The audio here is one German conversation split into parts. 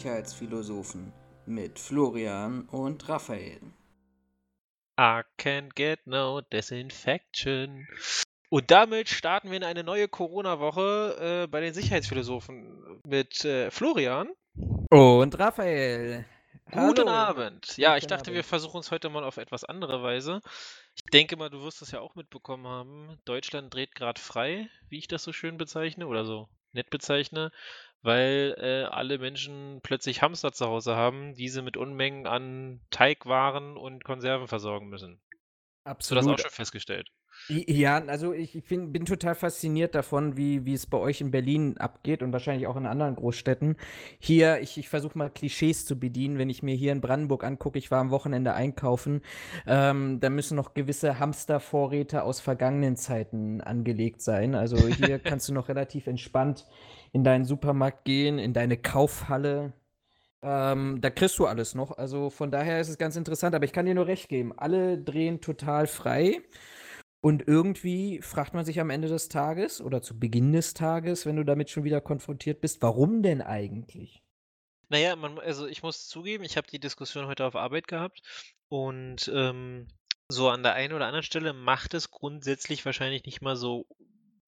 Sicherheitsphilosophen mit Florian und Raphael. I can't get no disinfection. Und damit starten wir in eine neue Corona-Woche äh, bei den Sicherheitsphilosophen mit äh, Florian. Und Raphael. Guten Abend. Ja, ich Guten dachte, wir Abend. versuchen es heute mal auf etwas andere Weise. Ich denke mal, du wirst es ja auch mitbekommen haben. Deutschland dreht gerade frei, wie ich das so schön bezeichne oder so nett bezeichne, weil äh, alle Menschen plötzlich Hamster zu Hause haben, die sie mit Unmengen an Teigwaren und Konserven versorgen müssen. Hast du das auch Absolut. schon festgestellt? Ja, also ich ich bin, bin total fasziniert davon, wie, wie es bei euch in Berlin abgeht und wahrscheinlich auch in anderen Großstädten. Hier, ich, ich versuche mal Klischees zu bedienen, wenn ich mir hier in Brandenburg angucke, ich war am Wochenende einkaufen, ähm, da müssen noch gewisse Hamstervorräte aus vergangenen Zeiten angelegt sein. Also hier kannst du noch relativ entspannt in deinen Supermarkt gehen, in deine Kaufhalle. Ähm, da kriegst du alles noch. Also von daher ist es ganz interessant, aber ich kann dir nur recht geben. Alle drehen total frei. Und irgendwie fragt man sich am Ende des Tages oder zu Beginn des Tages, wenn du damit schon wieder konfrontiert bist, warum denn eigentlich? Naja, man, also ich muss zugeben, ich habe die Diskussion heute auf Arbeit gehabt und ähm, so an der einen oder anderen Stelle macht es grundsätzlich wahrscheinlich nicht mal so,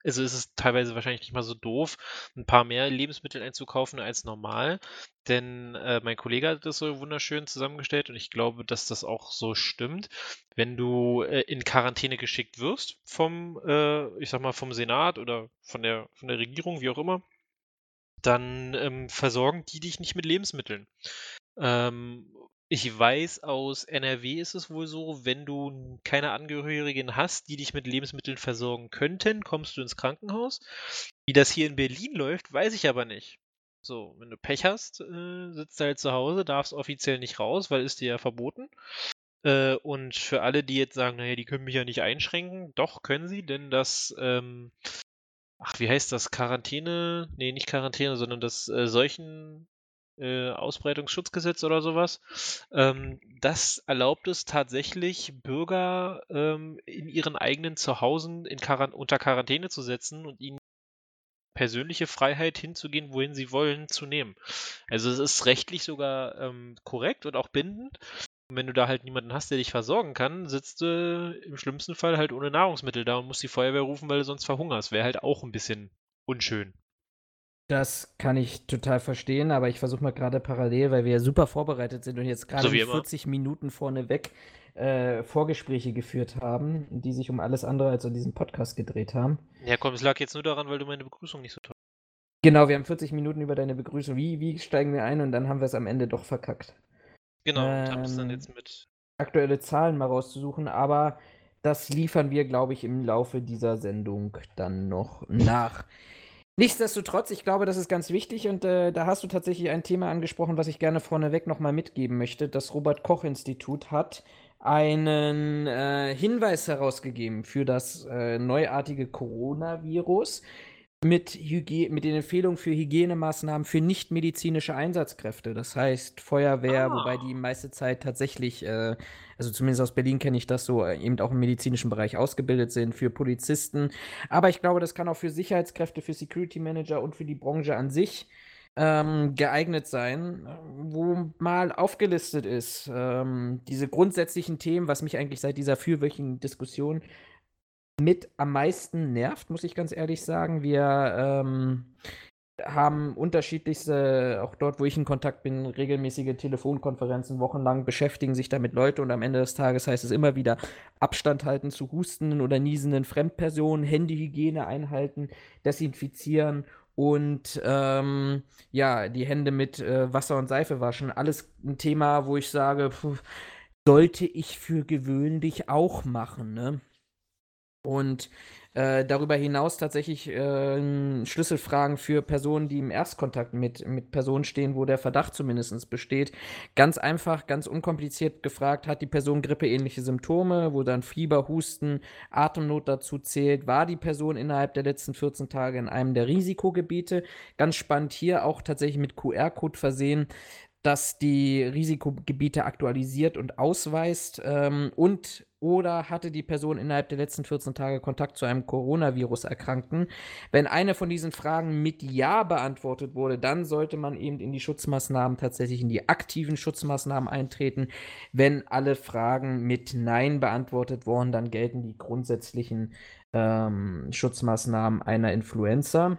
also ist es teilweise wahrscheinlich nicht mal so doof, ein paar mehr Lebensmittel einzukaufen als normal, denn äh, mein Kollege hat das so wunderschön zusammengestellt und ich glaube, dass das auch so stimmt. Wenn du äh, in Quarantäne geschickt wirst vom, äh, ich sag mal, vom Senat oder von der, von der Regierung, wie auch immer, dann ähm, versorgen die dich nicht mit Lebensmitteln. Ähm, ich weiß, aus NRW ist es wohl so, wenn du keine Angehörigen hast, die dich mit Lebensmitteln versorgen könnten, kommst du ins Krankenhaus. Wie das hier in Berlin läuft, weiß ich aber nicht. So, wenn du Pech hast, äh, sitzt du halt zu Hause, darfst offiziell nicht raus, weil ist dir ja verboten. Äh, und für alle, die jetzt sagen, naja, die können mich ja nicht einschränken, doch können sie, denn das, ähm, ach, wie heißt das? Quarantäne? Nee, nicht Quarantäne, sondern das äh, Seuchen äh, Ausbreitungsschutzgesetz oder sowas. Ähm, das erlaubt es tatsächlich, Bürger ähm, in ihren eigenen Zuhausen in Quaran unter Quarantäne zu setzen und ihnen persönliche Freiheit hinzugehen, wohin sie wollen, zu nehmen. Also es ist rechtlich sogar ähm, korrekt und auch bindend. Und wenn du da halt niemanden hast, der dich versorgen kann, sitzt du im schlimmsten Fall halt ohne Nahrungsmittel da und musst die Feuerwehr rufen, weil du sonst verhungerst. Wäre halt auch ein bisschen unschön. Das kann ich total verstehen, aber ich versuche mal gerade parallel, weil wir ja super vorbereitet sind und jetzt gerade So wie in immer. 40 Minuten vorneweg äh, Vorgespräche geführt haben, die sich um alles andere als um diesen Podcast gedreht haben. Ja, komm, es lag jetzt nur daran, weil du meine Begrüßung nicht so toll Genau, wir haben 40 Minuten über deine Begrüßung. Wie, wie steigen wir ein und dann haben wir es am Ende doch verkackt. Genau, und haben es dann Ähm, jetzt mit. aktuelle Zahlen mal rauszusuchen, aber das liefern wir, glaube ich, im Laufe dieser Sendung dann noch nach. Nichtsdestotrotz, ich glaube, das ist ganz wichtig und äh, da hast du tatsächlich ein Thema angesprochen, was ich gerne vorneweg nochmal mitgeben möchte. Das Robert-Koch-Institut hat einen äh, Hinweis herausgegeben für das äh, neuartige Coronavirus mit, Hygie mit den Empfehlungen für Hygienemaßnahmen für nichtmedizinische Einsatzkräfte. Das heißt Feuerwehr, Ah. wobei die meiste Zeit tatsächlich, äh, also zumindest aus Berlin kenne ich das so, äh, eben auch im medizinischen Bereich ausgebildet sind, für Polizisten. Aber ich glaube, das kann auch für Sicherheitskräfte, für Security Manager und für die Branche an sich ähm, geeignet sein, wo mal aufgelistet ist, ähm, diese grundsätzlichen Themen, was mich eigentlich seit dieser vierwöchigen Diskussion mit am meisten nervt, muss ich ganz ehrlich sagen. Wir ähm, haben unterschiedlichste, auch dort, wo ich in Kontakt bin, regelmäßige Telefonkonferenzen, wochenlang beschäftigen sich damit Leute und am Ende des Tages heißt es immer wieder Abstand halten zu hustenden oder niesenden Fremdpersonen, Handyhygiene einhalten, desinfizieren und ähm, ja, die Hände mit äh, Wasser und Seife waschen. Alles ein Thema, wo ich sage, puh, sollte ich für gewöhnlich auch machen, ne? Und äh, darüber hinaus tatsächlich äh, Schlüsselfragen für Personen, die im Erstkontakt mit, mit Personen stehen, wo der Verdacht zumindest besteht. Ganz einfach, ganz unkompliziert gefragt, hat die Person grippeähnliche Symptome, wo dann Fieber, Husten, Atemnot dazu zählt? War die Person innerhalb der letzten 14 Tage in einem der Risikogebiete? Ganz spannend hier auch tatsächlich mit QR-Code versehen dass die Risikogebiete aktualisiert und ausweist ähm, und oder hatte die Person innerhalb der letzten 14 Tage Kontakt zu einem Coronavirus erkrankten? Wenn eine von diesen Fragen mit Ja beantwortet wurde, dann sollte man eben in die Schutzmaßnahmen tatsächlich in die aktiven Schutzmaßnahmen eintreten. Wenn alle Fragen mit Nein beantwortet wurden, dann gelten die grundsätzlichen ähm, Schutzmaßnahmen einer Influenza.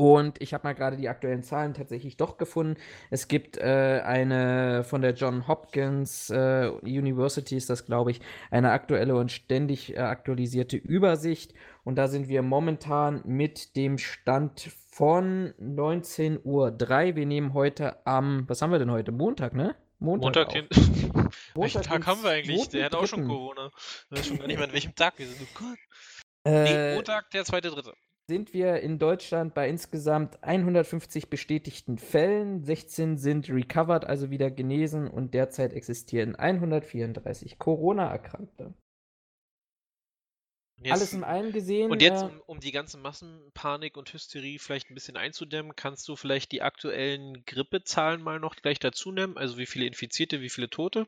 Und ich habe mal gerade die aktuellen Zahlen tatsächlich doch gefunden. Es gibt äh, eine von der John Hopkins äh, University, ist das, glaube ich, eine aktuelle und ständig äh, aktualisierte Übersicht. Und da sind wir momentan mit dem Stand von 19.03 Uhr. Wir nehmen heute am, was haben wir denn heute? Montag, ne? Montag, Montag den. Montag welchen Tag haben wir eigentlich? Der hat auch schon Corona. Ich weiß schon gar nicht mehr, an welchem Tag wir sind. Oh Gott. Nee, Montag, der zweite, dritte sind wir in Deutschland bei insgesamt 150 bestätigten Fällen. 16 sind recovered, also wieder genesen und derzeit existieren 134 Corona-Erkrankte. Jetzt, Alles in allem gesehen. Und jetzt, äh, um, um, die ganze Massenpanik und Hysterie vielleicht ein bisschen einzudämmen, kannst du vielleicht die aktuellen Grippezahlen mal noch gleich dazu nehmen? Also wie viele Infizierte, wie viele Tote?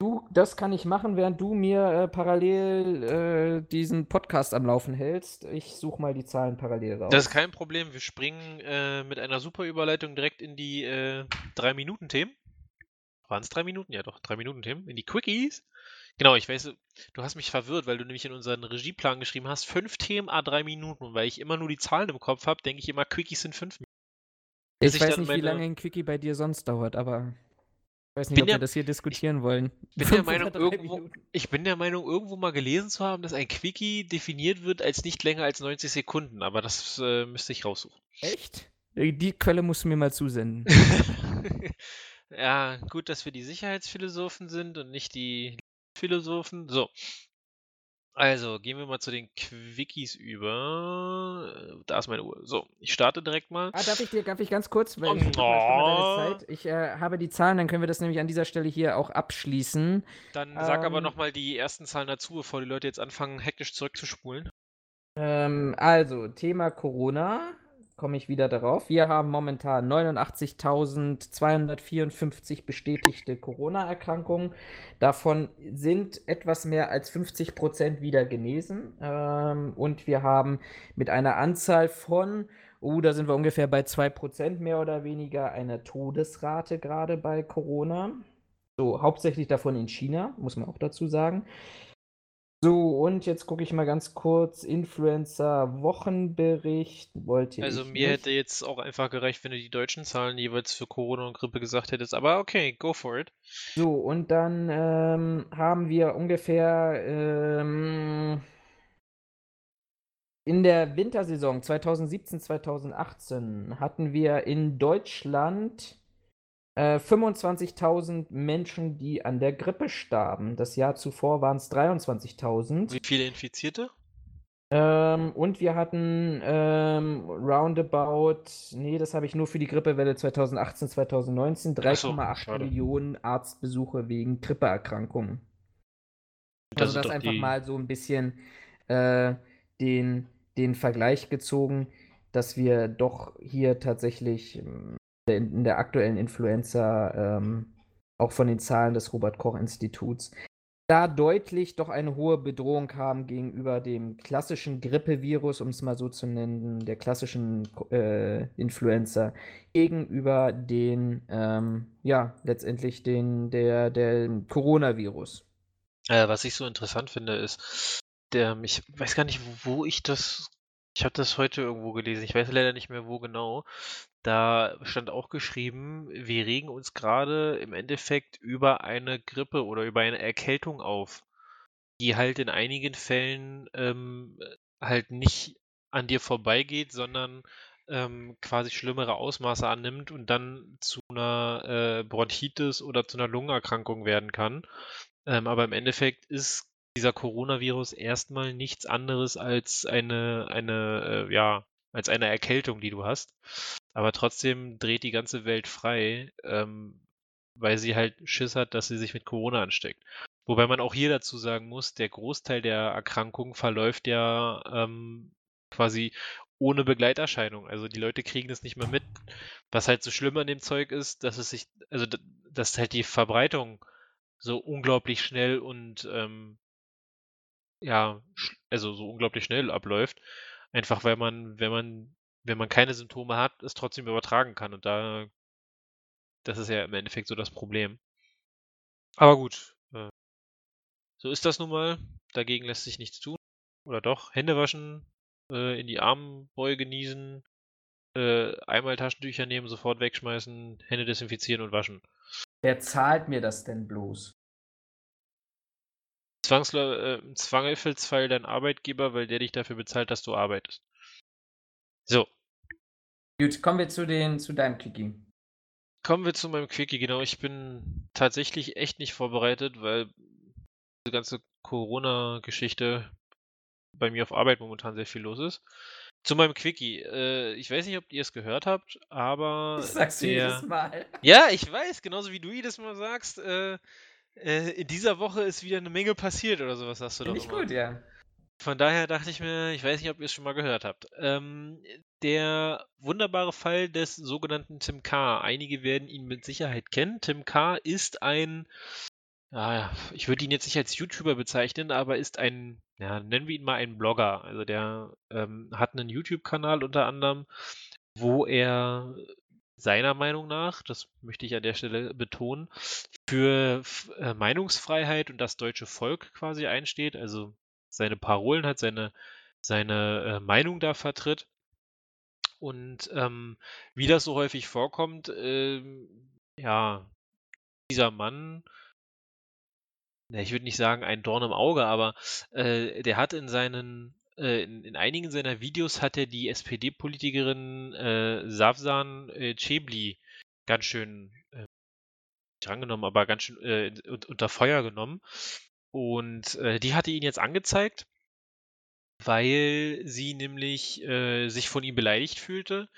Du, das kann ich machen, während du mir äh, parallel äh, diesen Podcast am Laufen hältst. Ich suche mal die Zahlen parallel raus. Das ist kein Problem. Wir springen äh, mit einer super Überleitung direkt in die 3-Minuten-Themen. Äh, Waren es 3 Minuten? Ja doch, 3 Minuten-Themen. In die Quickies. Genau, ich weiß, du hast mich verwirrt, weil du nämlich in unseren Regieplan geschrieben hast, fünf Themen a drei Minuten. Und weil ich immer nur die Zahlen im Kopf habe, denke ich immer, Quickies sind fünf Minuten. Ich, ich weiß nicht, meine... wie lange ein Quickie bei dir sonst dauert, aber ich weiß nicht, bin ob der, wir das hier diskutieren ich, wollen. Bin der Meinung, irgendwo, ich bin der Meinung, irgendwo mal gelesen zu haben, dass ein Quickie definiert wird als nicht länger als 90 Sekunden, aber das äh, müsste ich raussuchen. Echt? Die Quelle musst du mir mal zusenden. ja, gut, dass wir die Sicherheitsphilosophen sind und nicht die Philosophen. So. Also, gehen wir mal zu den Quickies über. Da ist meine Uhr. So, ich starte direkt mal. Ah, darf ich dir, darf ich ganz kurz, weil ich, oh. Zeit. ich äh, habe die Zahlen, dann können wir das nämlich an dieser Stelle hier auch abschließen. Dann sag ähm, aber nochmal die ersten Zahlen dazu, bevor die Leute jetzt anfangen, hektisch zurückzuspulen. Ähm, also, Thema Corona komme ich wieder darauf. Wir haben momentan 89.254 bestätigte Corona-Erkrankungen. Davon sind etwas mehr als 50 Prozent wieder genesen. Ähm, und wir haben mit einer Anzahl von, oh, da sind wir ungefähr bei 2 Prozent mehr oder weniger, eine Todesrate gerade bei Corona. So, hauptsächlich davon in China, muss man auch dazu sagen. So, und jetzt gucke ich mal ganz kurz. Influencer-Wochenbericht wollte Also ich mir nicht. hätte jetzt auch einfach gereicht, wenn du die deutschen Zahlen jeweils für Corona und Grippe gesagt hättest. Aber okay, go for it. So, und dann ähm, haben wir ungefähr ähm, in der Wintersaison 2017, 2018 hatten wir in Deutschland 25.000 äh, Menschen, die an der Grippe starben. Das Jahr zuvor waren es 23.000. Wie viele Infizierte? Ähm, und wir hatten ähm, roundabout, nee, das habe ich nur für die Grippewelle 2018, 2019, 3,8 so, Millionen Arztbesuche wegen Grippeerkrankungen. Das also das einfach die... mal so ein bisschen äh, den, den Vergleich gezogen, dass wir doch hier tatsächlich ähm, in der aktuellen Influenza, ähm, auch von den Zahlen des Robert-Koch-Instituts, da deutlich doch eine hohe Bedrohung haben gegenüber dem klassischen Grippevirus, um es mal so zu nennen, der klassischen äh, Influenza, gegenüber den, ähm, ja, letztendlich den, der, der Coronavirus. Äh, was ich so interessant finde, ist, der, ich weiß gar nicht, wo ich das ich habe das heute irgendwo gelesen, ich weiß leider nicht mehr wo genau. Da stand auch geschrieben, wir regen uns gerade im Endeffekt über eine Grippe oder über eine Erkältung auf, die halt in einigen Fällen ähm, halt nicht an dir vorbeigeht, sondern ähm, quasi schlimmere Ausmaße annimmt und dann zu einer äh, Bronchitis oder zu einer Lungenerkrankung werden kann. Ähm, aber im Endeffekt ist dieser Coronavirus erstmal nichts anderes als eine, eine, äh, ja, als eine Erkältung, die du hast. Aber trotzdem dreht die ganze Welt frei, ähm, weil sie halt Schiss hat, dass sie sich mit Corona ansteckt. Wobei man auch hier dazu sagen muss, der Großteil der Erkrankung verläuft ja ähm, quasi ohne Begleiterscheinung. Also die Leute kriegen das nicht mehr mit. Was halt so schlimm an dem Zeug ist, dass es sich, also dass halt die Verbreitung so unglaublich schnell und ähm, ja, also so unglaublich schnell abläuft. Einfach weil man, wenn man, wenn man keine Symptome hat, es trotzdem übertragen kann. Und da, das ist ja im Endeffekt so das Problem. Aber gut, äh, so ist das nun mal. Dagegen lässt sich nichts tun. Oder doch? Hände waschen, äh, in die Armbeuge niesen, äh, einmal Taschentücher nehmen, sofort wegschmeißen, Hände desinfizieren und waschen. Wer zahlt mir das denn bloß? Zwangsla äh, im Zweifelsfall dein Arbeitgeber, weil der dich dafür bezahlt, dass du arbeitest. So. Gut, kommen wir zu, den, zu deinem Quickie. Kommen wir zu meinem Quickie, genau. Ich bin tatsächlich echt nicht vorbereitet, weil diese ganze Corona-Geschichte bei mir auf Arbeit momentan sehr viel los ist. Zu meinem Quickie. Äh, ich weiß nicht, ob ihr es gehört habt, aber. Das sagst du jedes Mal. Ja, ich weiß, genauso wie du jedes Mal sagst. Äh, äh, in dieser Woche ist wieder eine Menge passiert oder sowas hast du doch. Nicht gut, ja. Von daher dachte ich mir, ich weiß nicht, ob ihr es schon mal gehört habt. Ähm, der wunderbare Fall des sogenannten Tim K. Einige werden ihn mit Sicherheit kennen. Tim K. ist ein, ja, ich würde ihn jetzt nicht als YouTuber bezeichnen, aber ist ein, ja, nennen wir ihn mal einen Blogger. Also der ähm, hat einen YouTube-Kanal unter anderem, wo er seiner Meinung nach, das möchte ich an der Stelle betonen, für äh, Meinungsfreiheit und das deutsche Volk quasi einsteht, also seine Parolen hat, seine, seine äh, Meinung da vertritt. Und ähm, wie das so häufig vorkommt, äh, ja, dieser Mann, ich würde nicht sagen ein Dorn im Auge, aber äh, der hat in seinen äh, in, in, einigen seiner Videos hat er die SPD-Politikerin äh, Savsan äh, Chebli ganz schön äh, drangenommen, aber ganz schön äh, unter Feuer genommen. Und äh, die hatte ihn jetzt angezeigt, weil sie nämlich äh, sich von ihm beleidigt fühlte.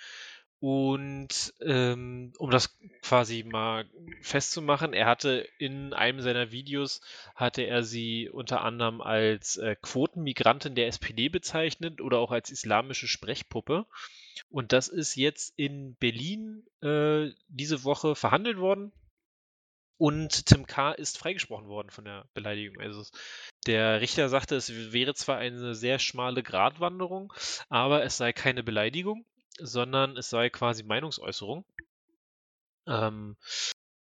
Und ähm, um das quasi mal festzumachen, er hatte in einem seiner Videos, hatte er sie unter anderem als äh, Quotenmigrantin der SPD bezeichnet oder auch als islamische Sprechpuppe. Und das ist jetzt in Berlin äh, diese Woche verhandelt worden. Und Tim K. ist freigesprochen worden von der Beleidigung. Also der Richter sagte, es wäre zwar eine sehr schmale Gratwanderung, aber es sei keine Beleidigung, sondern es sei quasi Meinungsäußerung. Ähm,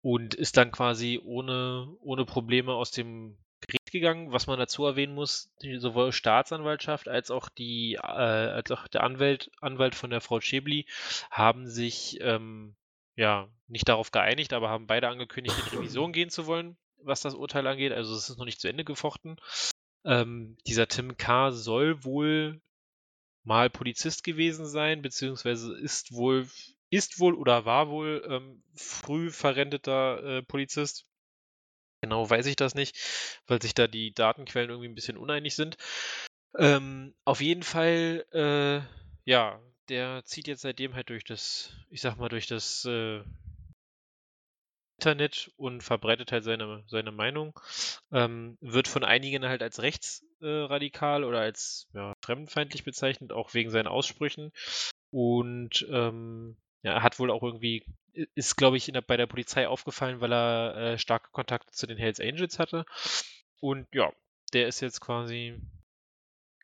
und ist dann quasi ohne, ohne Probleme aus dem Gericht gegangen. Was man dazu erwähnen muss, die, sowohl Staatsanwaltschaft als auch die, äh, als auch der Anwalt, Anwalt von der Frau Schäbli haben sich ähm, ja, nicht darauf geeinigt, aber haben beide angekündigt, in Revision gehen zu wollen, was das Urteil angeht. Also es ist noch nicht zu Ende gefochten. Ähm, dieser Tim K. soll wohl mal Polizist gewesen sein, beziehungsweise ist wohl, ist wohl oder war wohl ähm, früh verrenteter äh, Polizist. Genau weiß ich das nicht, weil sich da die Datenquellen irgendwie ein bisschen uneinig sind. Ähm, auf jeden Fall, äh, ja, der zieht jetzt seitdem halt durch das, ich sag mal, durch das äh, Internet und verbreitet halt seine, seine Meinung. Ähm, wird von einigen halt als rechtsradikal äh, oder als ja, fremdenfeindlich bezeichnet, auch wegen seinen Aussprüchen. Und ähm, ja, er hat wohl auch irgendwie, ist glaube ich der, bei der Polizei aufgefallen, weil er äh, starke Kontakte zu den Hells Angels hatte. Und ja, der ist jetzt quasi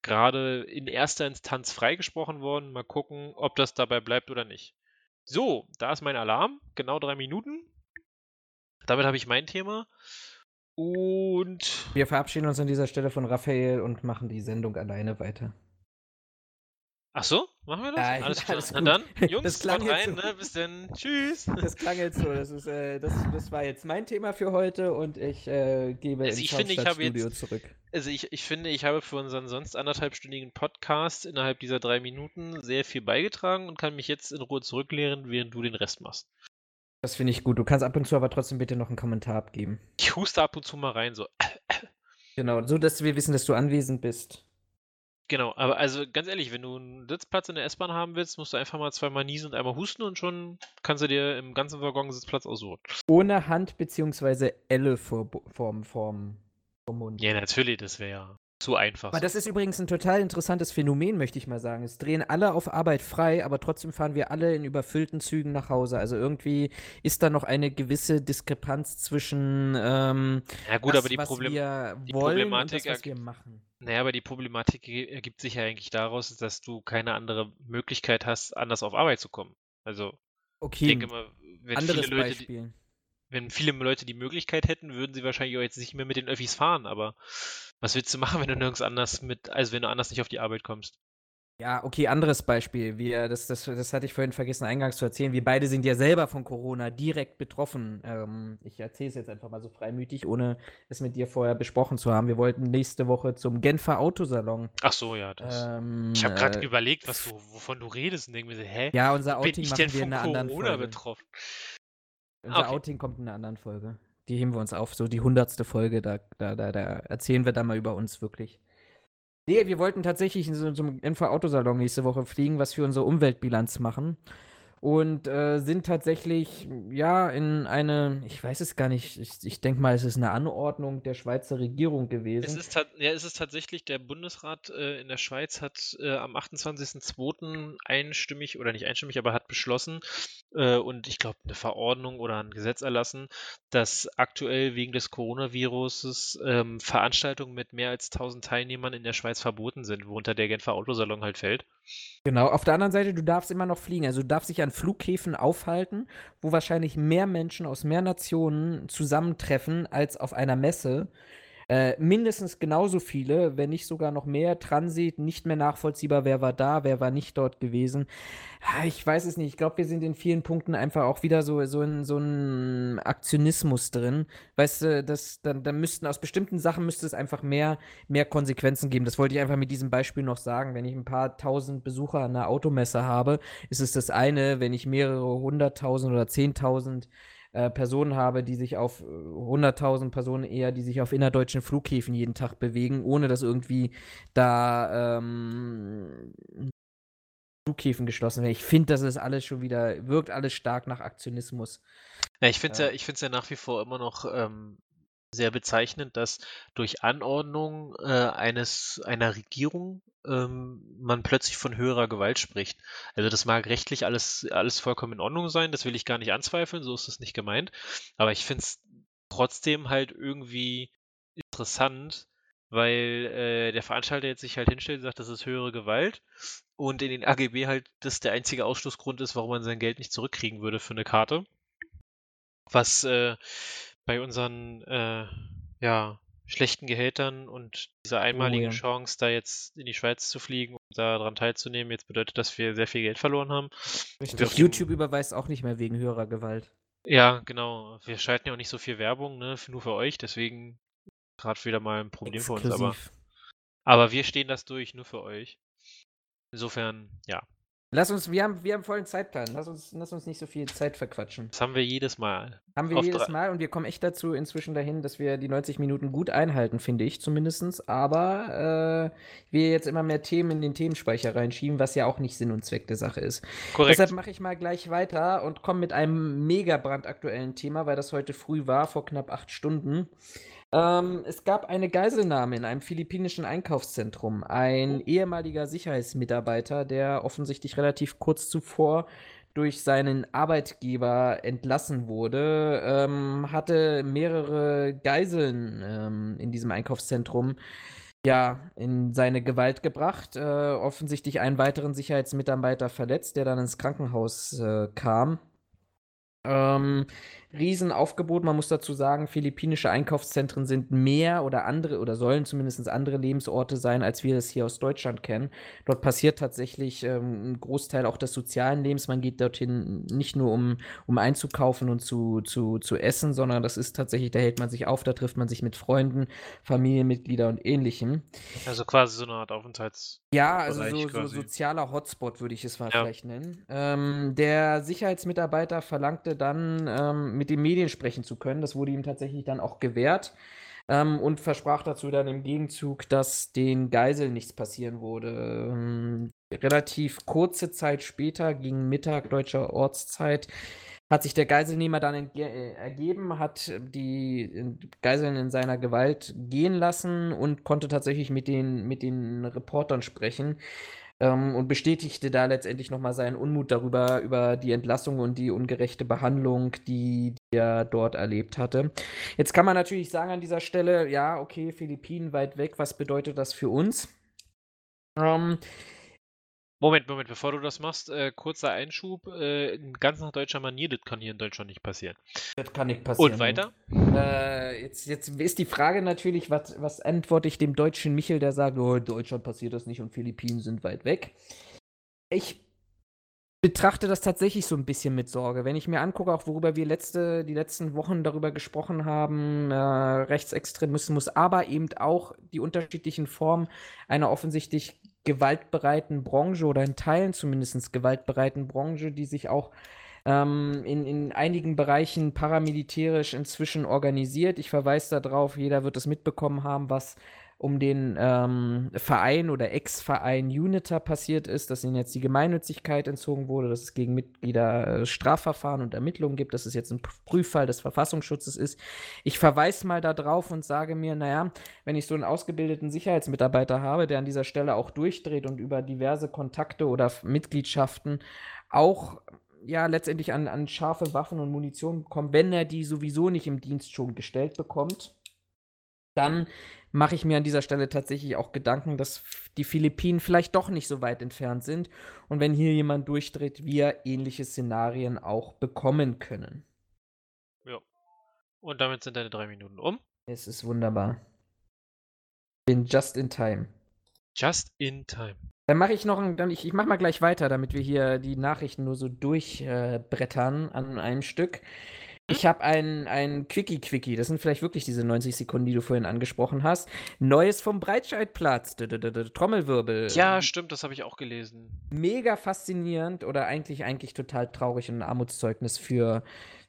gerade in erster Instanz freigesprochen worden. Mal gucken, ob das dabei bleibt oder nicht. So, da ist mein Alarm. Genau drei Minuten. Damit habe ich mein Thema. Und. Wir verabschieden uns an dieser Stelle von Raphael und machen die Sendung alleine weiter. Ach so, machen wir das? Nein, alles klar. alles Na dann, Jungs, Das klang haut rein, jetzt so. ne? Bis dann. Tschüss. Das klang jetzt so. Das, ist, äh, das, das war jetzt mein Thema für heute und ich äh, gebe Also ins finde, Hauptstadtstudio jetzt- zurück. Also ich, ich finde, ich habe für unseren sonst anderthalbstündigen Podcast innerhalb dieser drei Minuten sehr viel beigetragen und kann mich jetzt in Ruhe zurücklehren, während du den Rest machst. Das finde ich gut. Du kannst ab und zu aber trotzdem bitte noch einen Kommentar abgeben. Ich huste ab und zu mal rein, so. Genau, so dass wir wissen, dass du anwesend bist. Genau, aber also ganz ehrlich, wenn du einen Sitzplatz in der S-Bahn haben willst, musst du einfach mal zweimal niesen und einmal husten und schon kannst du dir im ganzen Waggon einen Sitzplatz aussuchen. Ohne Hand bzw. Elle vor, vorm, vorm, vorm Mund. Ja, natürlich, das wäre ja. Zu einfach. Aber das ist übrigens ein total interessantes Phänomen, möchte ich mal sagen. Es drehen alle auf Arbeit frei, aber trotzdem fahren wir alle in überfüllten Zügen nach Hause. Also irgendwie ist da noch eine gewisse Diskrepanz zwischen ähm, ja gut, das, aber die, was Problem wir die wollen Problematik und das, was wir machen. naja, aber die Problematik ergibt sich ja eigentlich daraus, dass du keine andere Möglichkeit hast, anders auf Arbeit zu kommen. Also ich Okay, denke mal, wenn viele anderes Leute, die, Beispiel. wenn viele Leute die Möglichkeit hätten, würden sie wahrscheinlich auch jetzt nicht mehr mit den Öffis fahren, aber was willst du machen, wenn du nirgends anders mit, also wenn du anders nicht auf die Arbeit kommst? Ja, okay, anderes Beispiel. Wir, das, das, das hatte ich vorhin vergessen, eingangs zu erzählen. Wir beide sind ja selber von Corona direkt betroffen. Ähm, ich erzähle es jetzt einfach mal so freimütig, ohne es mit dir vorher besprochen zu haben. Wir wollten nächste Woche zum Genfer Autosalon. Ach so, ja, das. Ähm, ich habe gerade äh, überlegt, was du, wovon du redest und denke mir so, hä? ja, unser Bin Outing machen wir in einer anderen Corona Folge. betroffen? Unser Okay. Outing kommt in einer anderen Folge. Die heben wir uns auf, so die hundertste Folge, da, da, da, da erzählen wir dann mal über uns wirklich. Nee, wir wollten tatsächlich in so, zum Genfer Autosalon nächste Woche fliegen, was für unsere Umweltbilanz machen. Und äh, sind tatsächlich, ja, in eine, ich weiß es gar nicht, ich, ich denke mal, es ist eine Anordnung der Schweizer Regierung Es gewesen. ist, tat- ja, es ist tatsächlich, der Bundesrat äh, in der Schweiz hat äh, am 28.02. einstimmig, oder nicht einstimmig, aber hat beschlossen äh, und ich glaube eine Verordnung oder ein Gesetz erlassen, dass aktuell wegen des Coronaviruses ähm, Veranstaltungen mit mehr als 1000 Teilnehmern in der Schweiz verboten sind, worunter der Genfer Autosalon halt fällt. Genau, auf der anderen Seite, du darfst immer noch fliegen. Also du darfst dich an Flughäfen aufhalten, wo wahrscheinlich mehr Menschen aus mehr Nationen zusammentreffen als auf einer Messe. Äh, mindestens genauso viele, wenn nicht sogar noch mehr. Transit, nicht mehr nachvollziehbar, wer war da, wer war nicht dort gewesen. Ich weiß es nicht. Ich glaube, wir sind in vielen Punkten einfach auch wieder so, so in so einem Aktionismus drin. Weißt du, das, dann, dann müssten aus bestimmten Sachen müsste es einfach mehr, mehr Konsequenzen geben. Das wollte ich einfach mit diesem Beispiel noch sagen. Wenn ich ein paar tausend Besucher an einer Automesse habe, ist es das eine. Wenn ich mehrere hunderttausend oder zehntausend äh, Personen habe, die sich auf äh, hunderttausend Personen eher, die sich auf innerdeutschen Flughäfen jeden Tag bewegen, ohne dass irgendwie da ähm, Flughäfen geschlossen werden. Ich finde, das ist alles schon wieder, wirkt alles stark nach Aktionismus. Ja, ich finde es ja, Ja. ich find's ja nach wie vor immer noch ähm, sehr bezeichnend, dass durch Anordnung äh, eines einer Regierung ähm, man plötzlich von höherer Gewalt spricht. Also das mag rechtlich alles, alles vollkommen in Ordnung sein, das will ich gar nicht anzweifeln, so ist es nicht gemeint. Aber ich finde es trotzdem halt irgendwie interessant, weil äh, der Veranstalter jetzt sich halt hinstellt und sagt, das ist höhere Gewalt und in den AGB halt das der einzige Ausschlussgrund ist, warum man sein Geld nicht zurückkriegen würde für eine Karte. Was äh, bei unseren äh, ja, schlechten Gehältern und dieser einmaligen ja. Chance, da jetzt in die Schweiz zu fliegen und daran teilzunehmen, jetzt bedeutet, dass wir sehr viel Geld verloren haben. Richtig. YouTube überweist auch nicht mehr wegen höherer Gewalt. Ja, genau. Wir schalten ja auch nicht so viel Werbung, ne, nur für euch, deswegen gerade wieder mal ein Problem für uns, aber, Exklusiv. aber wir stehen das durch, nur für euch. Insofern, ja, Lass uns, wir haben, wir haben vollen Zeitplan. Lass uns, lass uns nicht so viel Zeit verquatschen. das haben wir jedes Mal. Haben wir Auf jedes drei- Mal und wir kommen echt dazu inzwischen dahin, dass wir die 90 Minuten gut einhalten, finde ich zumindest. Aber äh, wir jetzt immer mehr Themen in den Themenspeicher reinschieben, was ja auch nicht Sinn und Zweck der Sache ist. Korrekt. Deshalb mache ich mal gleich weiter und komme mit einem mega brandaktuellen Thema, weil das heute früh war, vor knapp acht Stunden. Ähm, es gab eine Geiselnahme in einem philippinischen Einkaufszentrum. Ein ehemaliger Sicherheitsmitarbeiter, der offensichtlich relativ kurz zuvor durch seinen Arbeitgeber entlassen wurde, ähm, hatte mehrere Geiseln ähm, in diesem Einkaufszentrum ja, in seine Gewalt gebracht. Äh, offensichtlich einen weiteren Sicherheitsmitarbeiter verletzt, der dann ins Krankenhaus äh, kam. Ähm, Riesenaufgebot, man muss dazu sagen, philippinische Einkaufszentren sind mehr oder andere oder sollen zumindest andere Lebensorte sein, als wir es hier aus Deutschland kennen. Dort passiert tatsächlich ähm, ein Großteil auch des sozialen Lebens. Man geht dorthin nicht nur um, um einzukaufen und zu, zu, zu essen, sondern das ist tatsächlich, da hält man sich auf, da trifft man sich mit Freunden, Familienmitgliedern und ähnlichem. Also quasi so eine Art Aufenthalts. Ja, also so, so sozialer Hotspot würde ich es mal Ja. vielleicht nennen. Ähm, der Sicherheitsmitarbeiter verlangte dann, ähm, mit den Medien sprechen zu können. Das wurde ihm tatsächlich dann auch gewährt. Ähm, und versprach dazu dann im Gegenzug, dass den Geiseln nichts passieren würde. Ähm, relativ kurze Zeit später, gegen Mittag deutscher Ortszeit, hat sich der Geiselnehmer dann äh, ergeben, hat die Geiseln in seiner Gewalt gehen lassen und konnte tatsächlich mit den, mit den Reportern sprechen ähm, und bestätigte da letztendlich nochmal seinen Unmut darüber, über die Entlassung und die ungerechte Behandlung, die, die er dort erlebt hatte. Jetzt kann man natürlich sagen an dieser Stelle, ja, okay, Philippinen weit weg, was bedeutet das für uns? Ähm, Moment, Moment, bevor du das machst, äh, kurzer Einschub. Äh, ganz nach deutscher Manier, das kann hier in Deutschland nicht passieren. Das kann nicht passieren. Und weiter? Äh, jetzt, jetzt ist die Frage natürlich, was, was antworte ich dem deutschen Michel, der sagt, oh, in Deutschland passiert das nicht und Philippinen sind weit weg. Ich betrachte das tatsächlich so ein bisschen mit Sorge. Wenn ich mir angucke, auch worüber wir letzte, die letzten Wochen darüber gesprochen haben, äh, Rechtsextremismus, aber eben auch die unterschiedlichen Formen einer offensichtlich gewaltbereiten Branche oder in Teilen zumindest gewaltbereiten Branche, die sich auch ähm, in, in einigen Bereichen paramilitärisch inzwischen organisiert. Ich verweise darauf, jeder wird es mitbekommen haben, was um den ähm, Verein oder Ex-Verein Uniter passiert ist, dass ihnen jetzt die Gemeinnützigkeit entzogen wurde, dass es gegen Mitglieder äh, Strafverfahren und Ermittlungen gibt, dass es jetzt ein Prüffall des Verfassungsschutzes ist. Ich verweise mal darauf und sage mir, naja, wenn ich so einen ausgebildeten Sicherheitsmitarbeiter habe, der an dieser Stelle auch durchdreht und über diverse Kontakte oder Mitgliedschaften auch ja letztendlich an, an scharfe Waffen und Munition kommt, wenn er die sowieso nicht im Dienst schon gestellt bekommt, dann mache ich mir an dieser Stelle tatsächlich auch Gedanken, dass die Philippinen vielleicht doch nicht so weit entfernt sind und wenn hier jemand durchdreht, wir ähnliche Szenarien auch bekommen können. Ja. Und damit sind deine drei Minuten um. Es ist wunderbar. Bin just in time. Just in time. Dann mache ich noch ein, dann ich, ich mache mal gleich weiter, damit wir hier die Nachrichten nur so durchbrettern äh, an einem Stück. Ich habe ein, ein Quickie-Quickie. Das sind vielleicht wirklich diese 90 Sekunden, die du vorhin angesprochen hast. Neues vom Breitscheidplatz. Trommelwirbel. Ja, stimmt, das habe ich auch gelesen. Mega faszinierend oder eigentlich, eigentlich total traurig und ein Armutszeugnis für,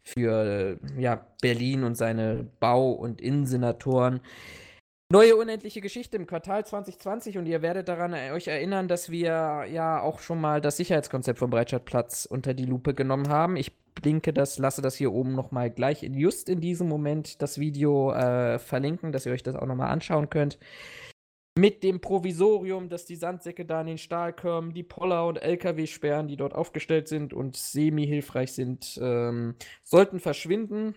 für ja, Berlin und seine Bau- und Innensenatoren. Neue unendliche Geschichte im Quartal 2020 und ihr werdet daran euch erinnern, dass wir ja auch schon mal das Sicherheitskonzept vom Breitscheidplatz unter die Lupe genommen haben. Ich linke das, lasse das hier oben nochmal gleich in, just in diesem Moment das Video äh, verlinken, dass ihr euch das auch nochmal anschauen könnt. Mit dem Provisorium, dass die Sandsäcke da in den Stahlkörben, die Poller und LKW-Sperren, die dort aufgestellt sind und semi-hilfreich sind, ähm, sollten verschwinden.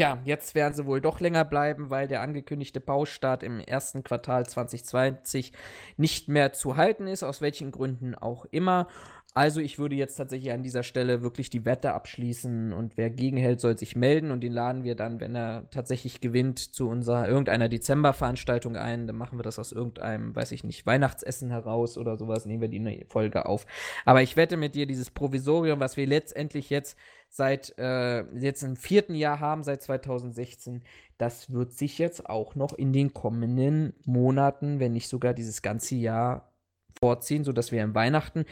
Tja, jetzt werden sie wohl doch länger bleiben, weil der angekündigte Baustart im ersten Quartal 2020 nicht mehr zu halten ist, aus welchen Gründen auch immer. Also ich würde jetzt tatsächlich an dieser Stelle wirklich die Wette abschließen und wer gegenhält, soll sich melden und den laden wir dann, wenn er tatsächlich gewinnt, zu unserer irgendeiner Dezemberveranstaltung ein. Dann machen wir das aus irgendeinem, weiß ich nicht, Weihnachtsessen heraus oder sowas, nehmen wir die Folge auf. Aber ich wette mit dir, dieses Provisorium, was wir letztendlich jetzt seit äh, jetzt im vierten Jahr haben, seit 2016, das wird sich jetzt auch noch in den kommenden Monaten, wenn nicht sogar dieses ganze Jahr vorziehen, sodass wir im Weihnachten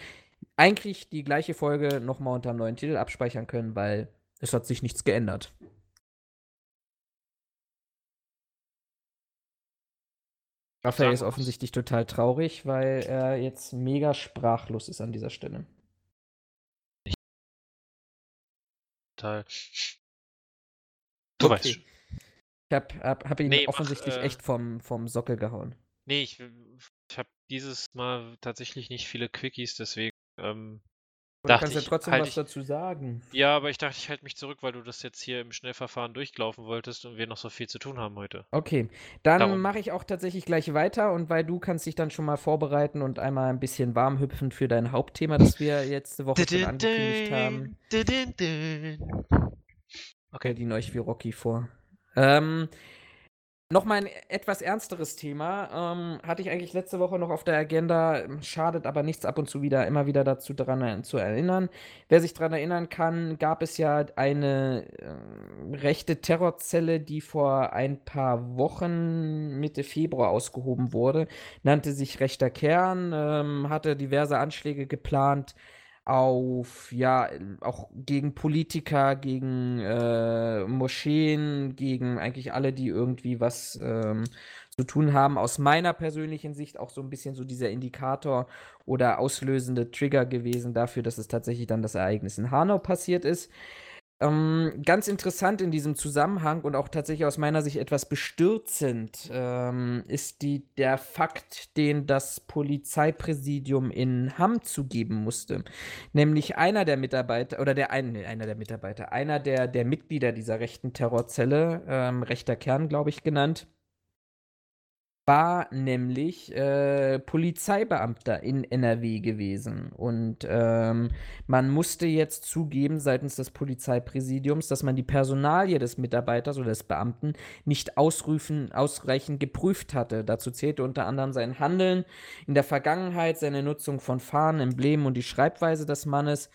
eigentlich die gleiche Folge nochmal unter einem neuen Titel abspeichern können, weil es hat sich nichts geändert. Raphael ist offensichtlich total traurig, weil er jetzt mega sprachlos ist an dieser Stelle. Total. Du okay. weißt schon. Ich hab, hab, hab ihn nee, offensichtlich mach, äh, echt vom, vom Sockel gehauen. Nee, ich, ich habe dieses Mal tatsächlich nicht viele Quickies, deswegen ähm, du kannst ja trotzdem halt was ich, dazu sagen. Ja, aber ich dachte, ich halte mich zurück, weil du das jetzt hier im Schnellverfahren durchlaufen wolltest und wir noch so viel zu tun haben heute. Okay, dann mache ich auch tatsächlich gleich weiter und weil du kannst dich dann schon mal vorbereiten und einmal ein bisschen warm hüpfen für dein Hauptthema, das wir letzte Woche schon angekündigt haben. Okay, die euch wie Rocky vor. Ähm, Nochmal ein etwas ernsteres Thema. Ähm, hatte ich eigentlich letzte Woche noch auf der Agenda, schadet aber nichts ab und zu wieder, immer wieder dazu daran äh, zu erinnern. Wer sich daran erinnern kann, gab es ja eine äh, rechte Terrorzelle, die vor ein paar Wochen Mitte Februar ausgehoben wurde. Nannte sich Rechter Kern, ähm, hatte diverse Anschläge geplant auf, ja, auch gegen Politiker, gegen äh, Moscheen, gegen eigentlich alle, die irgendwie was ähm, zu tun haben. Aus meiner persönlichen Sicht auch so ein bisschen so dieser Indikator oder auslösende Trigger gewesen dafür, dass es tatsächlich dann das Ereignis in Hanau passiert ist. Ähm, ganz interessant in diesem Zusammenhang und auch tatsächlich aus meiner Sicht etwas bestürzend ähm, ist die, der Fakt, den das Polizeipräsidium in Hamm zugeben musste. Nämlich einer der Mitarbeiter, oder der ein, einer der Mitarbeiter, einer der, der Mitglieder dieser rechten Terrorzelle, ähm, rechter Kern, glaube ich, genannt, war nämlich äh, Polizeibeamter in NRW gewesen. Und ähm, man musste jetzt zugeben seitens des Polizeipräsidiums, dass man die Personalie des Mitarbeiters oder des Beamten nicht ausrufen, ausreichend geprüft hatte. Dazu zählte unter anderem sein Handeln in der Vergangenheit, seine Nutzung von Fahnen, Emblemen und die Schreibweise des Mannes.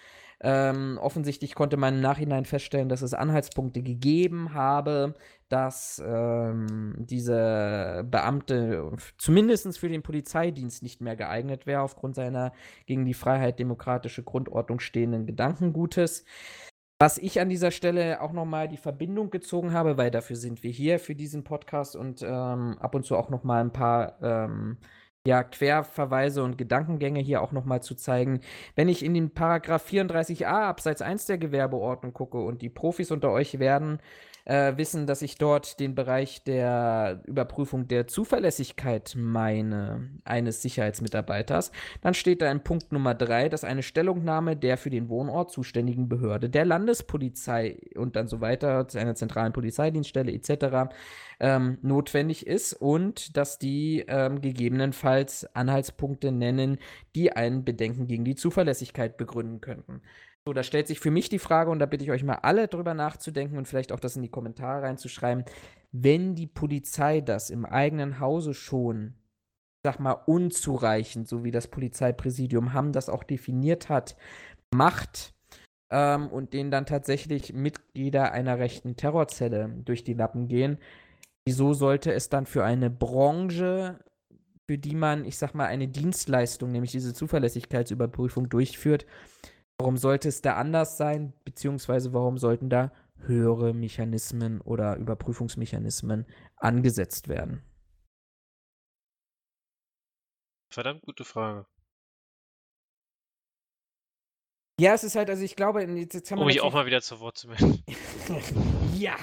Ähm, offensichtlich konnte man im Nachhinein feststellen, dass es Anhaltspunkte gegeben habe, dass ähm, diese Beamte zumindest für den Polizeidienst nicht mehr geeignet wäre, aufgrund seiner gegen die Freiheit demokratische Grundordnung stehenden Gedankengutes. Was ich an dieser Stelle auch nochmal die Verbindung gezogen habe, weil dafür sind wir hier für diesen Podcast und ähm, ab und zu auch nochmal ein paar ähm, ja, Querverweise und Gedankengänge hier auch nochmal zu zeigen. Wenn ich in den Paragraph 34a Abseits 1 der Gewerbeordnung gucke und die Profis unter euch werden äh, wissen, dass ich dort den Bereich der Überprüfung der Zuverlässigkeit meine, eines Sicherheitsmitarbeiters, dann steht da in Punkt Nummer 3, dass eine Stellungnahme der für den Wohnort zuständigen Behörde, der Landespolizei und dann so weiter, einer zentralen Polizeidienststelle etc. Ähm, notwendig ist und dass die ähm, gegebenenfalls Anhaltspunkte nennen, die ein Bedenken gegen die Zuverlässigkeit begründen könnten. So, da stellt sich für mich die Frage, und da bitte ich euch mal alle drüber nachzudenken und vielleicht auch das in die Kommentare reinzuschreiben, wenn die Polizei das im eigenen Hause schon, sag mal, unzureichend, so wie das Polizeipräsidium Hamm das auch definiert hat, macht ähm, und denen dann tatsächlich Mitglieder einer rechten Terrorzelle durch die Lappen gehen, wieso sollte es dann für eine Branche für die man, ich sag mal, eine Dienstleistung, nämlich diese Zuverlässigkeitsüberprüfung durchführt, Warum sollte es da anders sein, beziehungsweise warum sollten da höhere Mechanismen oder Überprüfungsmechanismen angesetzt werden? Verdammt gute Frage. Ja, es ist halt, also ich glaube, jetzt haben um mich auch mal wieder zu Wort zu melden. ja.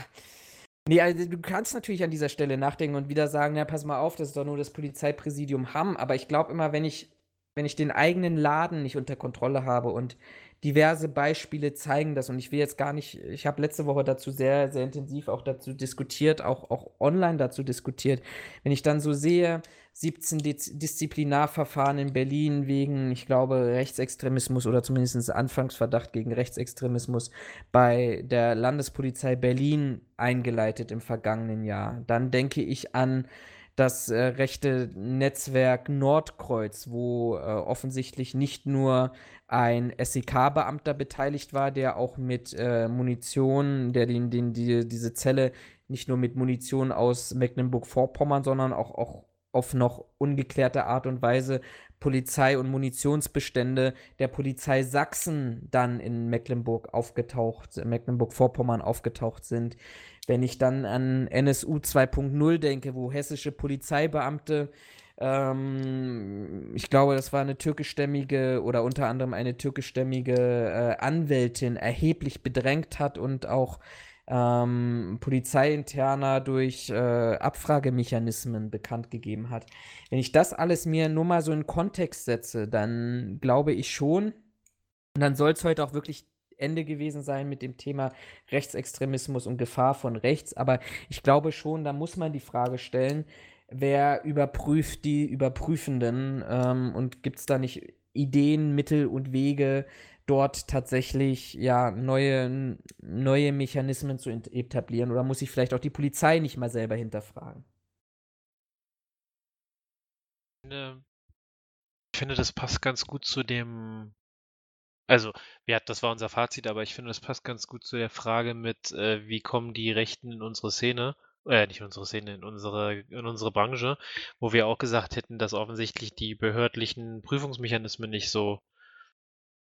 Nee, also du kannst natürlich an dieser Stelle nachdenken und wieder sagen, ja, pass mal auf, das ist doch nur das Polizeipräsidium Hamm, aber ich glaube immer, wenn ich wenn ich den eigenen Laden nicht unter Kontrolle habe und diverse Beispiele zeigen das und ich will jetzt gar nicht, ich habe letzte Woche dazu sehr, sehr intensiv auch dazu diskutiert, auch, auch online dazu diskutiert. Wenn ich dann so sehe, 17 Dis Disziplinarverfahren in Berlin wegen, ich glaube, Rechtsextremismus oder zumindest Anfangsverdacht gegen Rechtsextremismus bei der Landespolizei Berlin eingeleitet im vergangenen Jahr, dann denke ich an das äh, rechte Netzwerk Nordkreuz, wo äh, offensichtlich nicht nur ein SEK-Beamter beteiligt war, der auch mit äh, Munition, der den, den, die, diese Zelle nicht nur mit Munition aus Mecklenburg-Vorpommern, sondern auch, auch auf noch ungeklärte Art und Weise Polizei- und Munitionsbestände der Polizei Sachsen dann in Mecklenburg aufgetaucht, Mecklenburg-Vorpommern aufgetaucht sind. Wenn ich dann an NSU 2.0 denke, wo hessische Polizeibeamte, ähm, ich glaube, das war eine türkischstämmige oder unter anderem eine türkischstämmige äh, Anwältin erheblich bedrängt hat und auch ähm, Polizeiinterner durch äh, Abfragemechanismen bekannt gegeben hat. Wenn ich das alles mir nur mal so in Kontext setze, dann glaube ich schon, und dann soll es heute auch wirklich Ende gewesen sein mit dem Thema Rechtsextremismus und Gefahr von rechts. Aber ich glaube schon, da muss man die Frage stellen, wer überprüft die Überprüfenden ähm, und gibt es da nicht Ideen, Mittel und Wege, dort tatsächlich ja neue, neue Mechanismen zu etablieren? Oder muss sich vielleicht auch die Polizei nicht mal selber hinterfragen? Ich finde, das passt ganz gut zu dem, also, ja, das war unser Fazit, aber ich finde, das passt ganz gut zu der Frage mit, äh, wie kommen die Rechten in unsere Szene, äh, nicht in unsere Szene, in unsere, in unsere Branche, wo wir auch gesagt hätten, dass offensichtlich die behördlichen Prüfungsmechanismen nicht so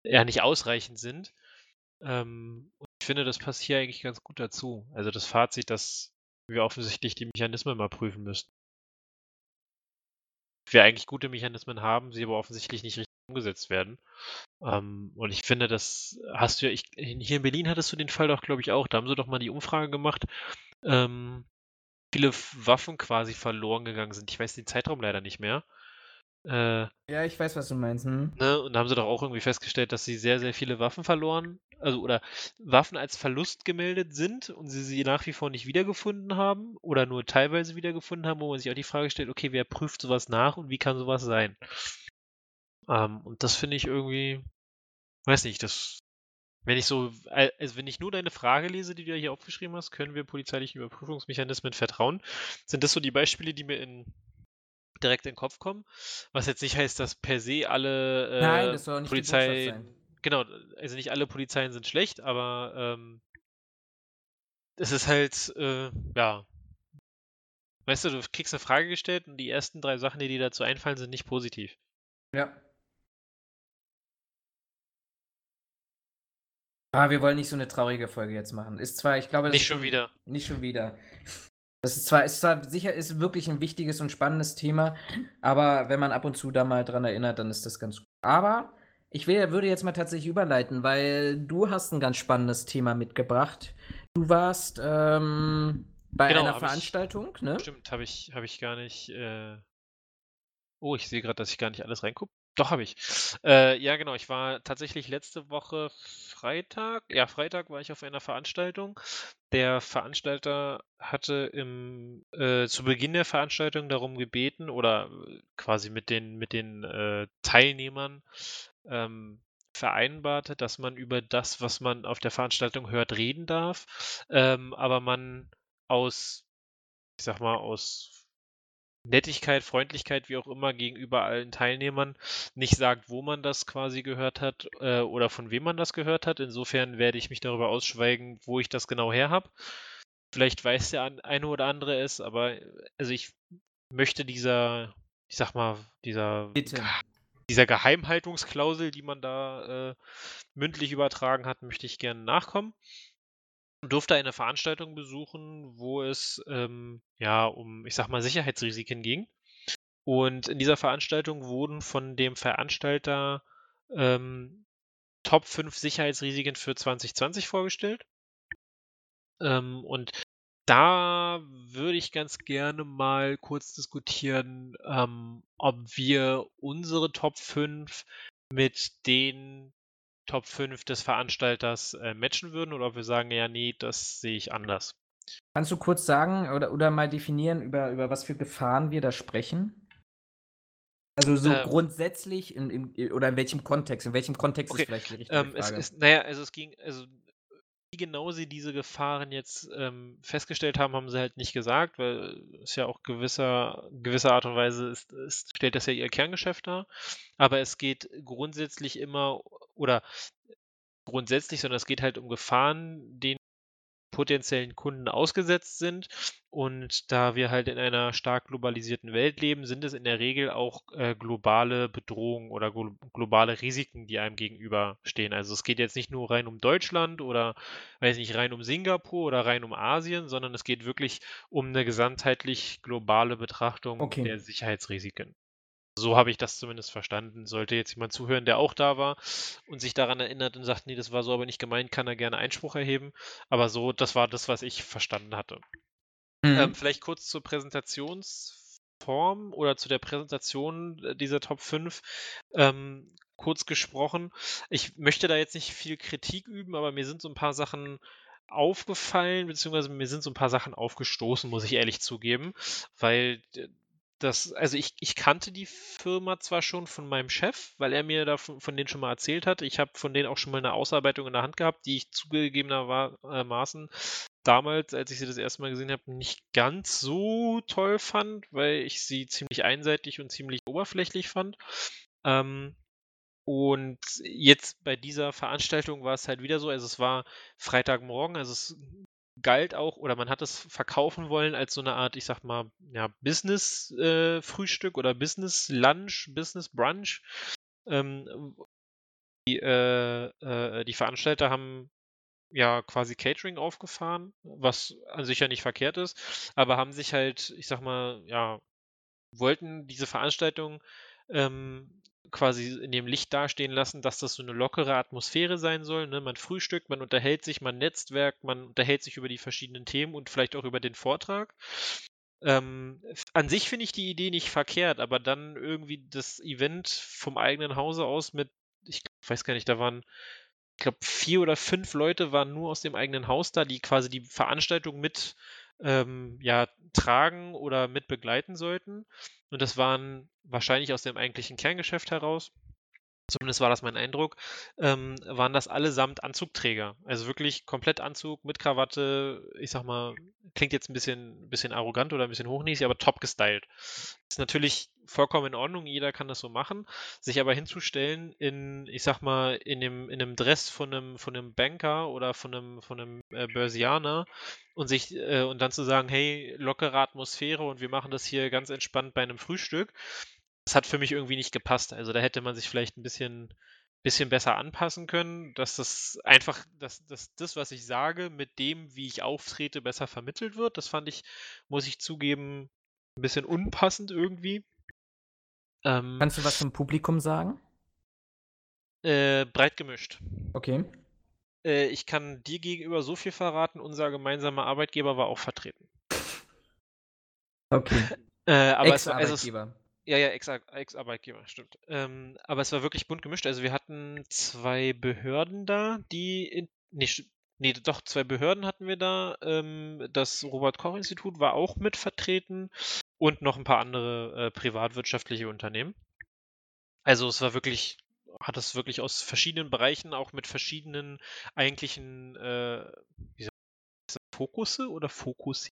ja nicht ausreichend sind. Ähm, ich finde, das passt hier eigentlich ganz gut dazu. Also das Fazit, dass wir offensichtlich die Mechanismen mal prüfen müssten. Wir eigentlich gute Mechanismen haben, sie aber offensichtlich nicht richtig umgesetzt werden. Ähm, und ich finde, das hast du ja, ich, hier in Berlin hattest du den Fall doch, glaube ich, auch. Da haben sie doch mal die Umfrage gemacht, ähm, viele Waffen quasi verloren gegangen sind. Ich weiß den Zeitraum leider nicht mehr. Äh, ja, ich weiß, was du meinst. Hm? Ne? Und da haben sie doch auch irgendwie festgestellt, dass sie sehr, sehr viele Waffen verloren, also oder Waffen als Verlust gemeldet sind und sie sie nach wie vor nicht wiedergefunden haben oder nur teilweise wiedergefunden haben, wo man sich auch die Frage stellt, okay, wer prüft sowas nach und wie kann sowas sein? Ähm, und das finde ich irgendwie, weiß nicht, das, wenn ich so, also wenn ich nur deine Frage lese, die du ja hier aufgeschrieben hast, können wir polizeilichen Überprüfungsmechanismen vertrauen? Sind das so die Beispiele, die mir in direkt in den Kopf kommen. Was jetzt nicht heißt, dass per se alle äh, Nein, das soll nicht Polizei. Sein. Genau, also nicht alle Polizeien sind schlecht, aber ähm, es ist halt, äh, ja. Weißt du, du kriegst eine Frage gestellt und die ersten drei Sachen, die dir dazu einfallen, sind nicht positiv. Ja. Ah, wir wollen nicht so eine traurige Folge jetzt machen. Ist zwar, ich glaube, nicht schon wieder. Nicht schon wieder. Das ist zwar, ist zwar sicher, ist wirklich ein wichtiges und spannendes Thema, aber wenn man ab und zu da mal dran erinnert, dann ist das ganz gut. Aber ich will, würde jetzt mal tatsächlich überleiten, weil du hast ein ganz spannendes Thema mitgebracht. Du warst ähm, bei genau, einer Veranstaltung, ich, ne? Stimmt, habe ich, hab ich gar nicht. Äh... Oh, ich sehe gerade, dass ich gar nicht alles reingucke. Doch, habe ich. Äh, ja, genau. Ich war tatsächlich letzte Woche Freitag, ja, Freitag war ich auf einer Veranstaltung. Der Veranstalter hatte im, äh, zu Beginn der Veranstaltung darum gebeten oder äh, quasi mit den, mit den äh, Teilnehmern ähm, vereinbarte, dass man über das, was man auf der Veranstaltung hört, reden darf, ähm, aber man aus, ich sag mal, aus Nettigkeit, Freundlichkeit, wie auch immer, gegenüber allen Teilnehmern nicht sagt, wo man das quasi gehört hat äh, oder von wem man das gehört hat. Insofern werde ich mich darüber ausschweigen, wo ich das genau her habe. Vielleicht weiß der eine oder andere es, aber also ich möchte dieser, ich sag mal, dieser, Bitte. dieser Geheimhaltungsklausel, die man da äh, mündlich übertragen hat, möchte ich gerne nachkommen durfte eine Veranstaltung besuchen, wo es ähm, ja um, ich sag mal, Sicherheitsrisiken ging. Und in dieser Veranstaltung wurden von dem Veranstalter ähm, Top 5 Sicherheitsrisiken für 2020 vorgestellt. Ähm, und da würde ich ganz gerne mal kurz diskutieren, ähm, ob wir unsere Top 5 mit den Top 5 des Veranstalters äh, matchen würden oder ob wir sagen, ja, nee, das sehe ich anders. Kannst du kurz sagen oder, oder mal definieren, über, über was für Gefahren wir da sprechen? Also so ähm, grundsätzlich in, in, oder in welchem Kontext? In welchem Kontext okay, ist vielleicht die richtige ähm, Frage? Es ist, naja, also es ging, also wie genau sie diese Gefahren jetzt ähm, festgestellt haben, haben sie halt nicht gesagt, weil es ja auch gewisser, gewisser Art und Weise ist, ist, stellt das ja ihr Kerngeschäft dar. Aber es geht grundsätzlich immer oder grundsätzlich, sondern es geht halt um Gefahren, denen potenziellen Kunden ausgesetzt sind. Und da wir halt in einer stark globalisierten Welt leben, sind es in der Regel auch äh, globale Bedrohungen oder glo globale Risiken, die einem gegenüberstehen. Also es geht jetzt nicht nur rein um Deutschland oder weiß nicht, rein um Singapur oder rein um Asien, sondern es geht wirklich um eine gesamtheitlich globale Betrachtung okay. der Sicherheitsrisiken. So habe ich das zumindest verstanden. Sollte jetzt jemand zuhören, der auch da war und sich daran erinnert und sagt, nee, das war so aber nicht gemeint, kann er gerne Einspruch erheben. Aber so, das war das, was ich verstanden hatte. Mhm. Ähm, vielleicht kurz zur Präsentationsform oder zu der Präsentation äh, dieser Top 5. Ähm, kurz gesprochen. Ich möchte da jetzt nicht viel Kritik üben, aber mir sind so ein paar Sachen aufgefallen, beziehungsweise mir sind so ein paar Sachen aufgestoßen, muss ich ehrlich zugeben, weil das, also ich, ich kannte die Firma zwar schon von meinem Chef, weil er mir davon von denen schon mal erzählt hat. Ich habe von denen auch schon mal eine Ausarbeitung in der Hand gehabt, die ich zugegebenermaßen damals, als ich sie das erste Mal gesehen habe, nicht ganz so toll fand, weil ich sie ziemlich einseitig und ziemlich oberflächlich fand. Ähm, und jetzt bei dieser Veranstaltung war es halt wieder so, also es war Freitagmorgen, also es galt auch, oder man hat es verkaufen wollen als so eine Art, ich sag mal, ja, Business-Frühstück äh, oder Business-Lunch, Business-Brunch, ähm, die, äh, äh, die Veranstalter haben ja quasi Catering aufgefahren, was an sich ja nicht verkehrt ist, aber haben sich halt, ich sag mal, ja, wollten diese Veranstaltung ähm, quasi in dem Licht dastehen lassen, dass das so eine lockere Atmosphäre sein soll. Ne? Man frühstückt, man unterhält sich, man netzwerkt, man unterhält sich über die verschiedenen Themen und vielleicht auch über den Vortrag. Ähm, an sich finde ich die Idee nicht verkehrt, aber dann irgendwie das Event vom eigenen Hause aus mit, ich weiß gar nicht, da waren, ich glaube, vier oder fünf Leute waren nur aus dem eigenen Haus da, die quasi die Veranstaltung mit ähm, ja, tragen oder mit begleiten sollten. Und das waren wahrscheinlich aus dem eigentlichen Kerngeschäft heraus zumindest war das mein Eindruck, ähm, waren das allesamt Anzugträger. Also wirklich komplett Anzug mit Krawatte, ich sag mal, klingt jetzt ein bisschen, bisschen arrogant oder ein bisschen hochnäsig, aber top gestylt. Ist natürlich vollkommen in Ordnung, jeder kann das so machen, sich aber hinzustellen in, ich sag mal, in dem, in einem Dress von einem, von einem Banker oder von einem, von einem äh, Börsianer und sich, äh, und dann zu sagen, hey, lockere Atmosphäre und wir machen das hier ganz entspannt bei einem Frühstück, das hat für mich irgendwie nicht gepasst. Also da hätte man sich vielleicht ein bisschen, bisschen besser anpassen können, dass das einfach, dass, dass das, was ich sage, mit dem, wie ich auftrete, besser vermittelt wird. Das fand ich, muss ich zugeben, ein bisschen unpassend irgendwie. Ähm, Kannst du was zum Publikum sagen? Äh, breit gemischt. Okay. Äh, ich kann dir gegenüber so viel verraten, unser gemeinsamer Arbeitgeber war auch vertreten. Okay. Äh, aber es war, also es, ja, ja, Ex-Arbeitgeber, stimmt. Ähm, aber es war wirklich bunt gemischt. Also wir hatten zwei Behörden da, die in, nee, nee, doch, zwei Behörden hatten wir da. Ähm, das Robert-Koch-Institut war auch mit vertreten und noch ein paar andere äh, privatwirtschaftliche Unternehmen. Also es war wirklich, hat es wirklich aus verschiedenen Bereichen, auch mit verschiedenen eigentlichen, äh, wie sagt man, Fokusse oder Fokus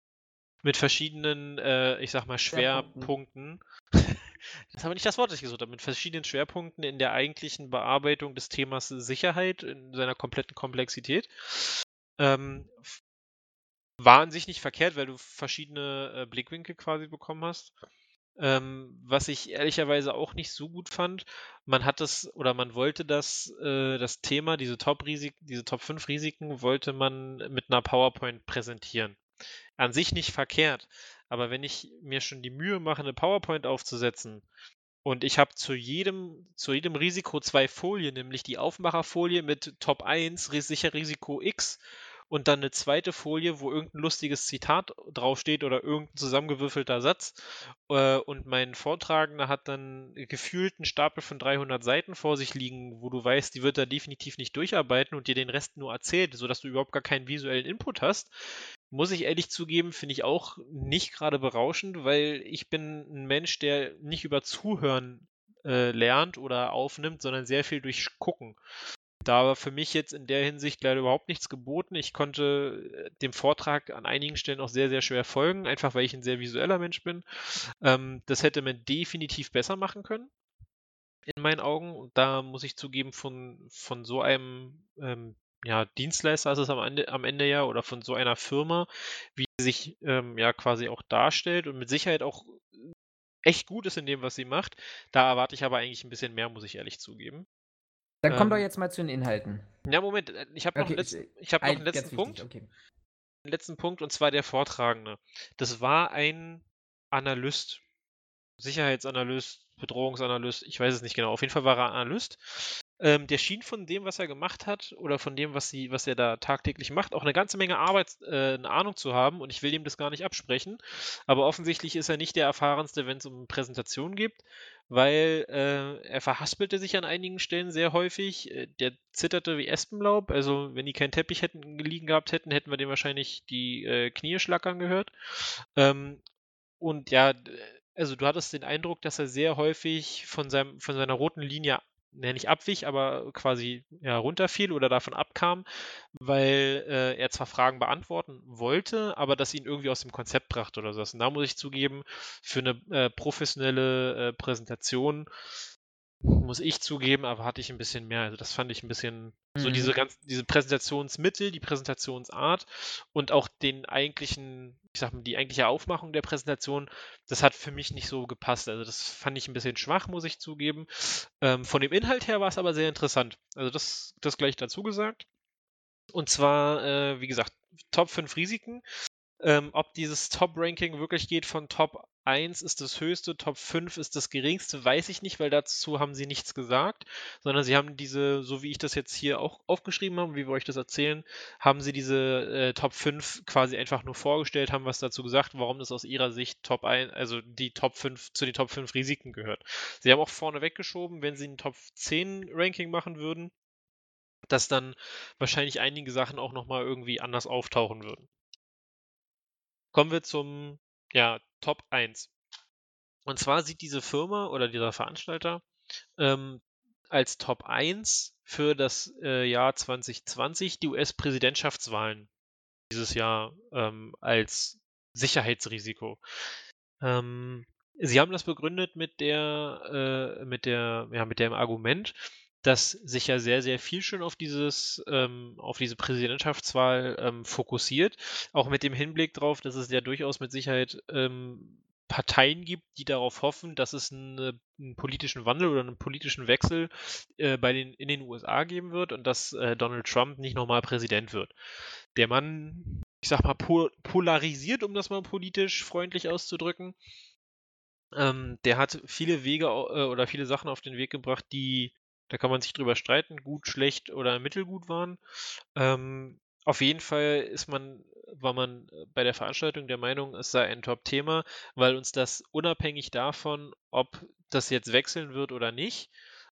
mit verschiedenen, äh, ich sag mal, Schwerpunkten. das ist aber nicht das Wort, das ich gesucht habe. Mit verschiedenen Schwerpunkten in der eigentlichen Bearbeitung des Themas Sicherheit in seiner kompletten Komplexität. Ähm, war an sich nicht verkehrt, weil du verschiedene äh, Blickwinkel quasi bekommen hast. Ähm, was ich ehrlicherweise auch nicht so gut fand, man hat das oder man wollte das, äh, das Thema, diese Top-Risiken, diese Top 5 Risiken, wollte man mit einer PowerPoint präsentieren an sich nicht verkehrt. Aber wenn ich mir schon die Mühe mache, eine PowerPoint aufzusetzen und ich habe zu jedem, zu jedem Risiko zwei Folien, nämlich die Aufmacherfolie mit Top 1, sicher Risiko X und dann eine zweite Folie, wo irgendein lustiges Zitat draufsteht oder irgendein zusammengewürfelter Satz. Äh, und mein Vortragender hat dann gefühlt einen Stapel von 300 Seiten vor sich liegen, wo du weißt, die wird er definitiv nicht durcharbeiten und dir den Rest nur erzählt, sodass du überhaupt gar keinen visuellen Input hast. Muss ich ehrlich zugeben, finde ich auch nicht gerade berauschend, weil ich bin ein Mensch, der nicht über Zuhören äh, lernt oder aufnimmt, sondern sehr viel durch Gucken. Da war für mich jetzt in der Hinsicht leider überhaupt nichts geboten. Ich konnte äh, dem Vortrag an einigen Stellen auch sehr, sehr schwer folgen, einfach weil ich ein sehr visueller Mensch bin. Ähm, das hätte man definitiv besser machen können, in meinen Augen. Und da muss ich zugeben, von, von so einem ähm, ja, Dienstleister ist es am Ende, am Ende ja, oder von so einer Firma, wie sie sich ähm, ja quasi auch darstellt und mit Sicherheit auch echt gut ist in dem, was sie macht. Da erwarte ich aber eigentlich ein bisschen mehr, muss ich ehrlich zugeben. Dann komm ähm, doch jetzt mal zu den Inhalten. Ja, Moment, äh, ich habe noch, okay, letzten, ich hab noch einen letzten Punkt. okay. Einen letzten Punkt und zwar der Vortragende. Das war ein Analyst, Sicherheitsanalyst, Bedrohungsanalyst, ich weiß es nicht genau. Auf jeden Fall war er Analyst. Ähm, der schien von dem, was er gemacht hat oder von dem, was, sie, was er da tagtäglich macht, auch eine ganze Menge Arbeit, äh, eine Ahnung zu haben und ich will ihm das gar nicht absprechen. Aber offensichtlich ist er nicht der erfahrenste, wenn es um Präsentationen geht weil äh, er verhaspelte sich an einigen Stellen sehr häufig. Äh, der zitterte wie Espenlaub. Also, wenn die keinen Teppich hätten liegen gehabt hätten, hätten wir dem wahrscheinlich die äh, Knie schlackern gehört. Ähm, und ja, also du hattest den Eindruck, dass er sehr häufig von, seinem, von seiner roten Linie ne, nicht abwich, aber quasi ja, runterfiel oder davon abkam, weil äh, er zwar Fragen beantworten wollte, aber das ihn irgendwie aus dem Konzept brachte oder so. Und da muss ich zugeben, für eine äh, professionelle äh, Präsentation muss ich zugeben, aber hatte ich ein bisschen mehr. Also das fand ich ein bisschen mhm. so diese ganz, diese Präsentationsmittel, die Präsentationsart und auch den eigentlichen, ich sag mal, die eigentliche Aufmachung der Präsentation, das hat für mich nicht so gepasst. Also das fand ich ein bisschen schwach, muss ich zugeben. Ähm, von dem Inhalt her war es aber sehr interessant. Also das, das gleich dazu gesagt. Und zwar, äh, wie gesagt, Top 5 Risiken. Ähm, ob dieses Top-Ranking wirklich geht von Top 1 ist das höchste, Top 5 ist das geringste, weiß ich nicht, weil dazu haben sie nichts gesagt, sondern sie haben diese, so wie ich das jetzt hier auch aufgeschrieben habe, wie wir euch das erzählen, haben sie diese äh, Top 5 quasi einfach nur vorgestellt, haben was dazu gesagt, warum das aus ihrer Sicht Top 1, also die Top 5 zu den Top 5 Risiken gehört. Sie haben auch vorne weggeschoben, wenn sie ein Top 10 Ranking machen würden, dass dann wahrscheinlich einige Sachen auch nochmal irgendwie anders auftauchen würden. Kommen wir zum ja, Top 1. Und zwar sieht diese Firma oder dieser Veranstalter ähm, als Top 1 für das äh, Jahr 2020 die US-Präsidentschaftswahlen dieses Jahr ähm, als Sicherheitsrisiko. Ähm, sie haben das begründet mit der, äh, mit der, ja, mit dem Argument, dass sich ja sehr, sehr viel schon auf dieses, ähm, auf diese Präsidentschaftswahl ähm, fokussiert. Auch mit dem Hinblick darauf, dass es ja durchaus mit Sicherheit ähm, Parteien gibt, die darauf hoffen, dass es eine, einen politischen Wandel oder einen politischen Wechsel äh, bei den, in den USA geben wird und dass äh, Donald Trump nicht nochmal Präsident wird. Der Mann, ich sag mal, po polarisiert, um das mal politisch freundlich auszudrücken. Ähm, der hat viele Wege äh, oder viele Sachen auf den Weg gebracht, die da kann man sich drüber streiten, gut, schlecht oder mittelgut waren. Ähm, auf jeden Fall ist man, war man bei der Veranstaltung der Meinung, es sei ein Top-Thema, weil uns das unabhängig davon, ob das jetzt wechseln wird oder nicht,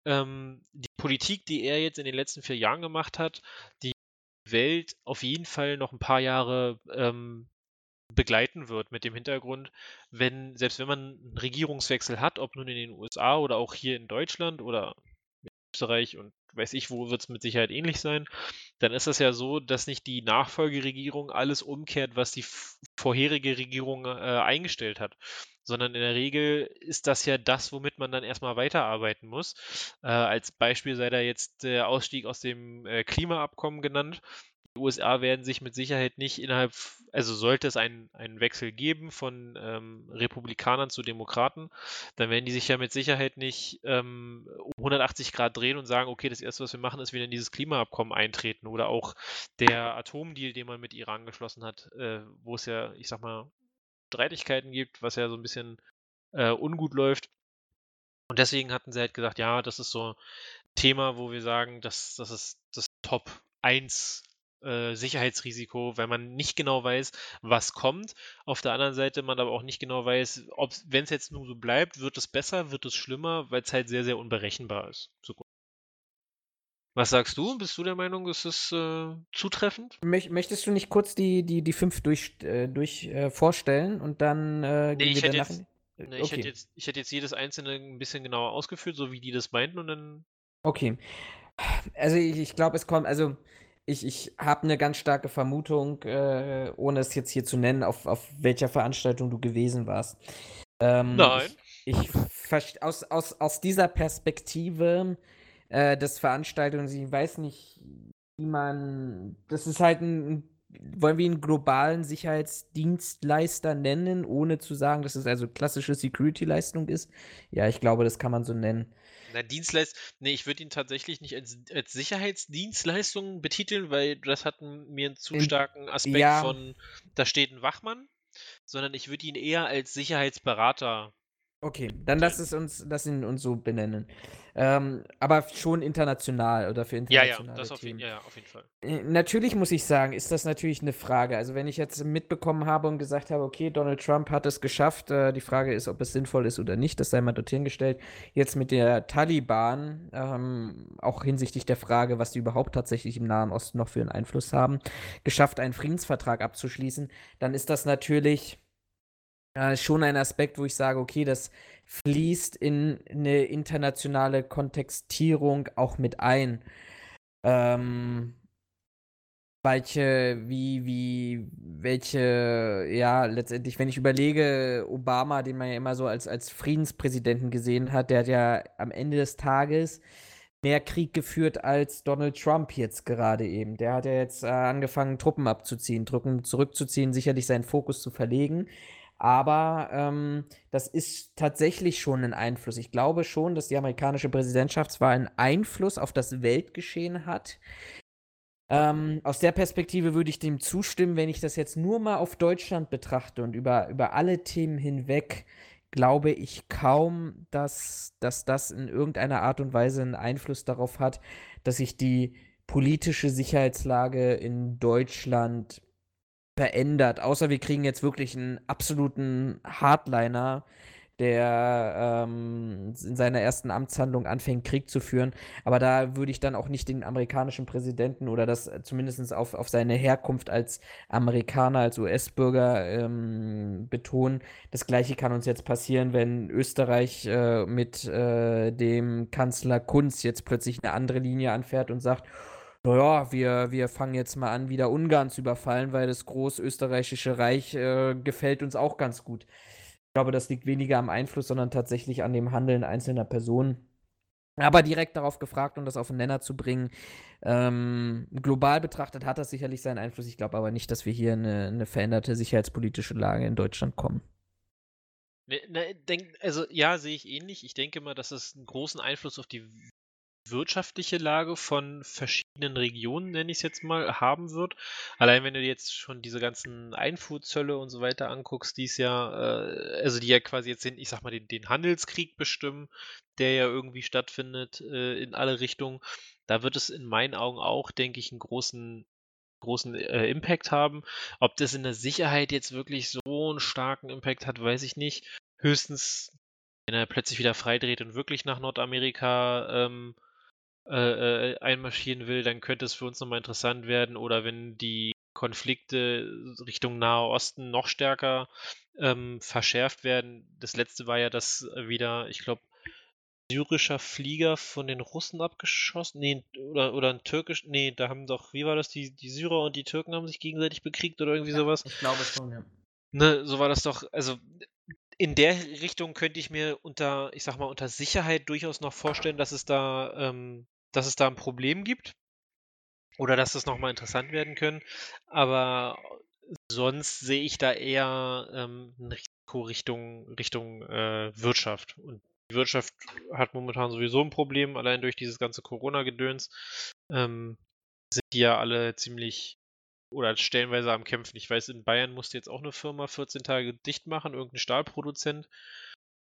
ähm, die Politik, die er jetzt in den letzten vier Jahren gemacht hat, die Welt auf jeden Fall noch ein paar Jahre ähm, begleiten wird mit dem Hintergrund, wenn, selbst wenn man einen Regierungswechsel hat, ob nun in den USA oder auch hier in Deutschland oder Österreich und weiß ich, wo wird es mit Sicherheit ähnlich sein, dann ist es ja so, dass nicht die Nachfolgeregierung alles umkehrt, was die vorherige Regierung äh, eingestellt hat, sondern in der Regel ist das ja das, womit man dann erstmal weiterarbeiten muss. Äh, als Beispiel sei da jetzt der Ausstieg aus dem äh, Klimaabkommen genannt. Die USA werden sich mit Sicherheit nicht innerhalb, also sollte es einen, einen Wechsel geben von ähm, Republikanern zu Demokraten, dann werden die sich ja mit Sicherheit nicht ähm, um 180 Grad drehen und sagen, okay, das erste, was wir machen, ist wieder in dieses Klimaabkommen eintreten oder auch der Atomdeal, den man mit Iran geschlossen hat, äh, wo es ja, ich sag mal, Streitigkeiten gibt, was ja so ein bisschen äh, ungut läuft. Und deswegen hatten sie halt gesagt, ja, das ist so ein Thema, wo wir sagen, das, das ist das Top 1 äh, Sicherheitsrisiko, weil man nicht genau weiß, was kommt. Auf der anderen Seite man aber auch nicht genau weiß, ob, wenn es jetzt nur so bleibt, wird es besser, wird es schlimmer, weil es halt sehr, sehr unberechenbar ist. Was sagst du? Bist du der Meinung, ist es äh, zutreffend? Möchtest du nicht kurz die, die, die fünf durch, äh, durch äh, vorstellen und dann äh, gehen nee, wir danach? Jetzt, nee, ich, hätte jetzt, ich hätte jetzt jedes einzelne ein bisschen genauer ausgeführt, so wie die das meinten und dann. Okay. Also ich, ich glaube, es kommt, also ich, ich habe eine ganz starke Vermutung, äh, ohne es jetzt hier zu nennen, auf, auf welcher Veranstaltung du gewesen warst. Ähm, Nein. Ich, ich aus, aus, aus dieser Perspektive äh, des Veranstaltungs, ich weiß nicht, wie man. Das ist halt ein. Wollen wir ihn globalen Sicherheitsdienstleister nennen, ohne zu sagen, dass es also klassische Security-Leistung ist? Ja, ich glaube, das kann man so nennen. Na, Dienstleist, nee, ich würde ihn tatsächlich nicht als, als Sicherheitsdienstleistung betiteln, weil das hat mir einen zu starken Aspekt ja. von, da steht ein Wachmann, sondern ich würde ihn eher als Sicherheitsberater Okay, dann lass es uns, lass ihn uns so benennen. Ähm, aber schon international oder für internationale ja, ja, das auf, Themen. Ja, ja, auf jeden Fall. Äh, natürlich muss ich sagen, ist das natürlich eine Frage. Also wenn ich jetzt mitbekommen habe und gesagt habe, okay, Donald Trump hat es geschafft, äh, die Frage ist, ob es sinnvoll ist oder nicht, das sei mal dorthin gestellt. Jetzt mit der Taliban, ähm, auch hinsichtlich der Frage, was die überhaupt tatsächlich im Nahen Osten noch für einen Einfluss haben, geschafft, einen Friedensvertrag abzuschließen, dann ist das natürlich äh, schon ein Aspekt, wo ich sage, okay, das fließt in eine internationale Kontextierung auch mit ein. Ähm, welche, wie, wie, welche, ja, letztendlich, wenn ich überlege, Obama, den man ja immer so als, als Friedenspräsidenten gesehen hat, der hat ja am Ende des Tages mehr Krieg geführt als Donald Trump jetzt gerade eben. Der hat ja jetzt äh, angefangen, Truppen abzuziehen, Truppen zurückzuziehen, sicherlich seinen Fokus zu verlegen. Aber ähm, das ist tatsächlich schon ein Einfluss. Ich glaube schon, dass die amerikanische Präsidentschaftswahl einen Einfluss auf das Weltgeschehen hat. Ähm, aus der Perspektive würde ich dem zustimmen, wenn ich das jetzt nur mal auf Deutschland betrachte und über, über alle Themen hinweg, glaube ich kaum, dass, dass das in irgendeiner Art und Weise einen Einfluss darauf hat, dass sich die politische Sicherheitslage in Deutschland verändert. Außer wir kriegen jetzt wirklich einen absoluten Hardliner, der ähm, in seiner ersten Amtshandlung anfängt, Krieg zu führen. Aber da würde ich dann auch nicht den amerikanischen Präsidenten oder das zumindest auf, auf seine Herkunft als Amerikaner, als US-Bürger ähm, betonen. Das gleiche kann uns jetzt passieren, wenn Österreich äh, mit äh, dem Kanzler Kunz jetzt plötzlich eine andere Linie anfährt und sagt, naja, wir, wir fangen jetzt mal an, wieder Ungarn zu überfallen, weil das großösterreichische Reich äh, gefällt uns auch ganz gut. Ich glaube, das liegt weniger am Einfluss, sondern tatsächlich an dem Handeln einzelner Personen. Aber direkt darauf gefragt, um das auf den Nenner zu bringen, ähm, global betrachtet hat das sicherlich seinen Einfluss. Ich glaube aber nicht, dass wir hier in eine, eine veränderte sicherheitspolitische Lage in Deutschland kommen. Ne, ne, denk, also ja, sehe ich ähnlich. Ich denke mal, dass es einen großen Einfluss auf die wirtschaftliche Lage von verschiedenen Regionen, nenne ich es jetzt mal, haben wird. Allein wenn du dir jetzt schon diese ganzen Einfuhrzölle und so weiter anguckst, die es ja, äh, also die ja quasi jetzt den, ich sag mal, den, den Handelskrieg bestimmen, der ja irgendwie stattfindet äh, in alle Richtungen, da wird es in meinen Augen auch, denke ich, einen großen großen äh, Impact haben. Ob das in der Sicherheit jetzt wirklich so einen starken Impact hat, weiß ich nicht. Höchstens, wenn er plötzlich wieder freidreht und wirklich nach Nordamerika ähm, äh, äh, einmarschieren will, dann könnte es für uns nochmal interessant werden. Oder wenn die Konflikte Richtung Nahe Osten noch stärker ähm, verschärft werden. Das letzte war ja, dass wieder, ich glaube, syrischer Flieger von den Russen abgeschossen. Nee, oder, oder ein türkisch. Nee, da haben doch, wie war das? Die, die Syrer und die Türken haben sich gegenseitig bekriegt oder irgendwie ja, sowas. Ich glaube schon, ja. Ne, so war das doch. Also, in der Richtung könnte ich mir unter, ich sag mal, unter Sicherheit durchaus noch vorstellen, dass es da ähm, dass es da ein Problem gibt oder dass das nochmal interessant werden können. Aber sonst sehe ich da eher ähm, ein Risiko Richtung, Richtung äh, Wirtschaft. Und die Wirtschaft hat momentan sowieso ein Problem, allein durch dieses ganze Corona-Gedöns. Ähm, sind die ja alle ziemlich oder stellenweise am Kämpfen. Ich weiß, in Bayern musste jetzt auch eine Firma 14 Tage dicht machen, irgendein Stahlproduzent.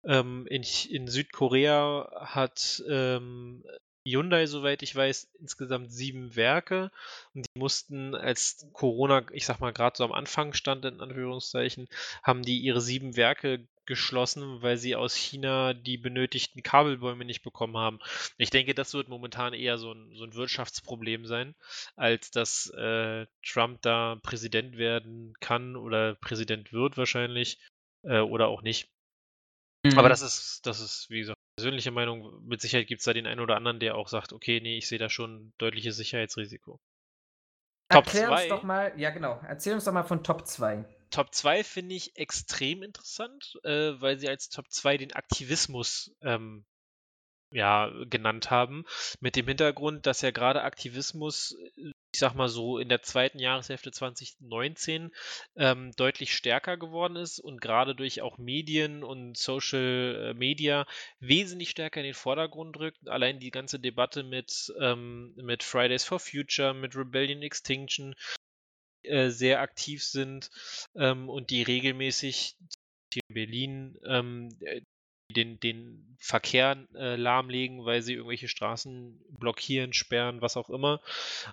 Ähm, in, in, Südkorea hat ähm, Hyundai, soweit ich weiß, insgesamt sieben Werke und die mussten, als Corona, ich sag mal, gerade so am Anfang stand, in Anführungszeichen, haben die ihre sieben Werke geschlossen, weil sie aus China die benötigten Kabelbäume nicht bekommen haben. Ich denke, das wird momentan eher so ein, so ein Wirtschaftsproblem sein, als dass äh, Trump da Präsident werden kann oder Präsident wird wahrscheinlich äh, oder auch nicht. Mhm. Aber das ist, das ist, wie gesagt, persönliche Meinung. Mit Sicherheit gibt es da den einen oder anderen, der auch sagt, okay, nee, ich sehe da schon deutliches Sicherheitsrisiko. Top Erklär 2. uns doch mal, ja genau, erzähl uns doch mal von Top 2. Top 2 finde ich extrem interessant, äh, weil sie als Top 2 den Aktivismus ähm, ja, genannt haben. Mit dem Hintergrund, dass ja gerade Aktivismus ich sag mal so, in der zweiten Jahreshälfte 2019 ähm, deutlich stärker geworden ist und gerade durch auch Medien und Social äh, Media wesentlich stärker in den Vordergrund rückt. Allein die ganze Debatte mit, ähm, mit Fridays for Future, mit Rebellion Extinction äh, sehr aktiv sind ähm, und die regelmäßig in Berlin ähm, den, den Verkehr äh, lahmlegen, weil sie irgendwelche Straßen blockieren, sperren, was auch immer.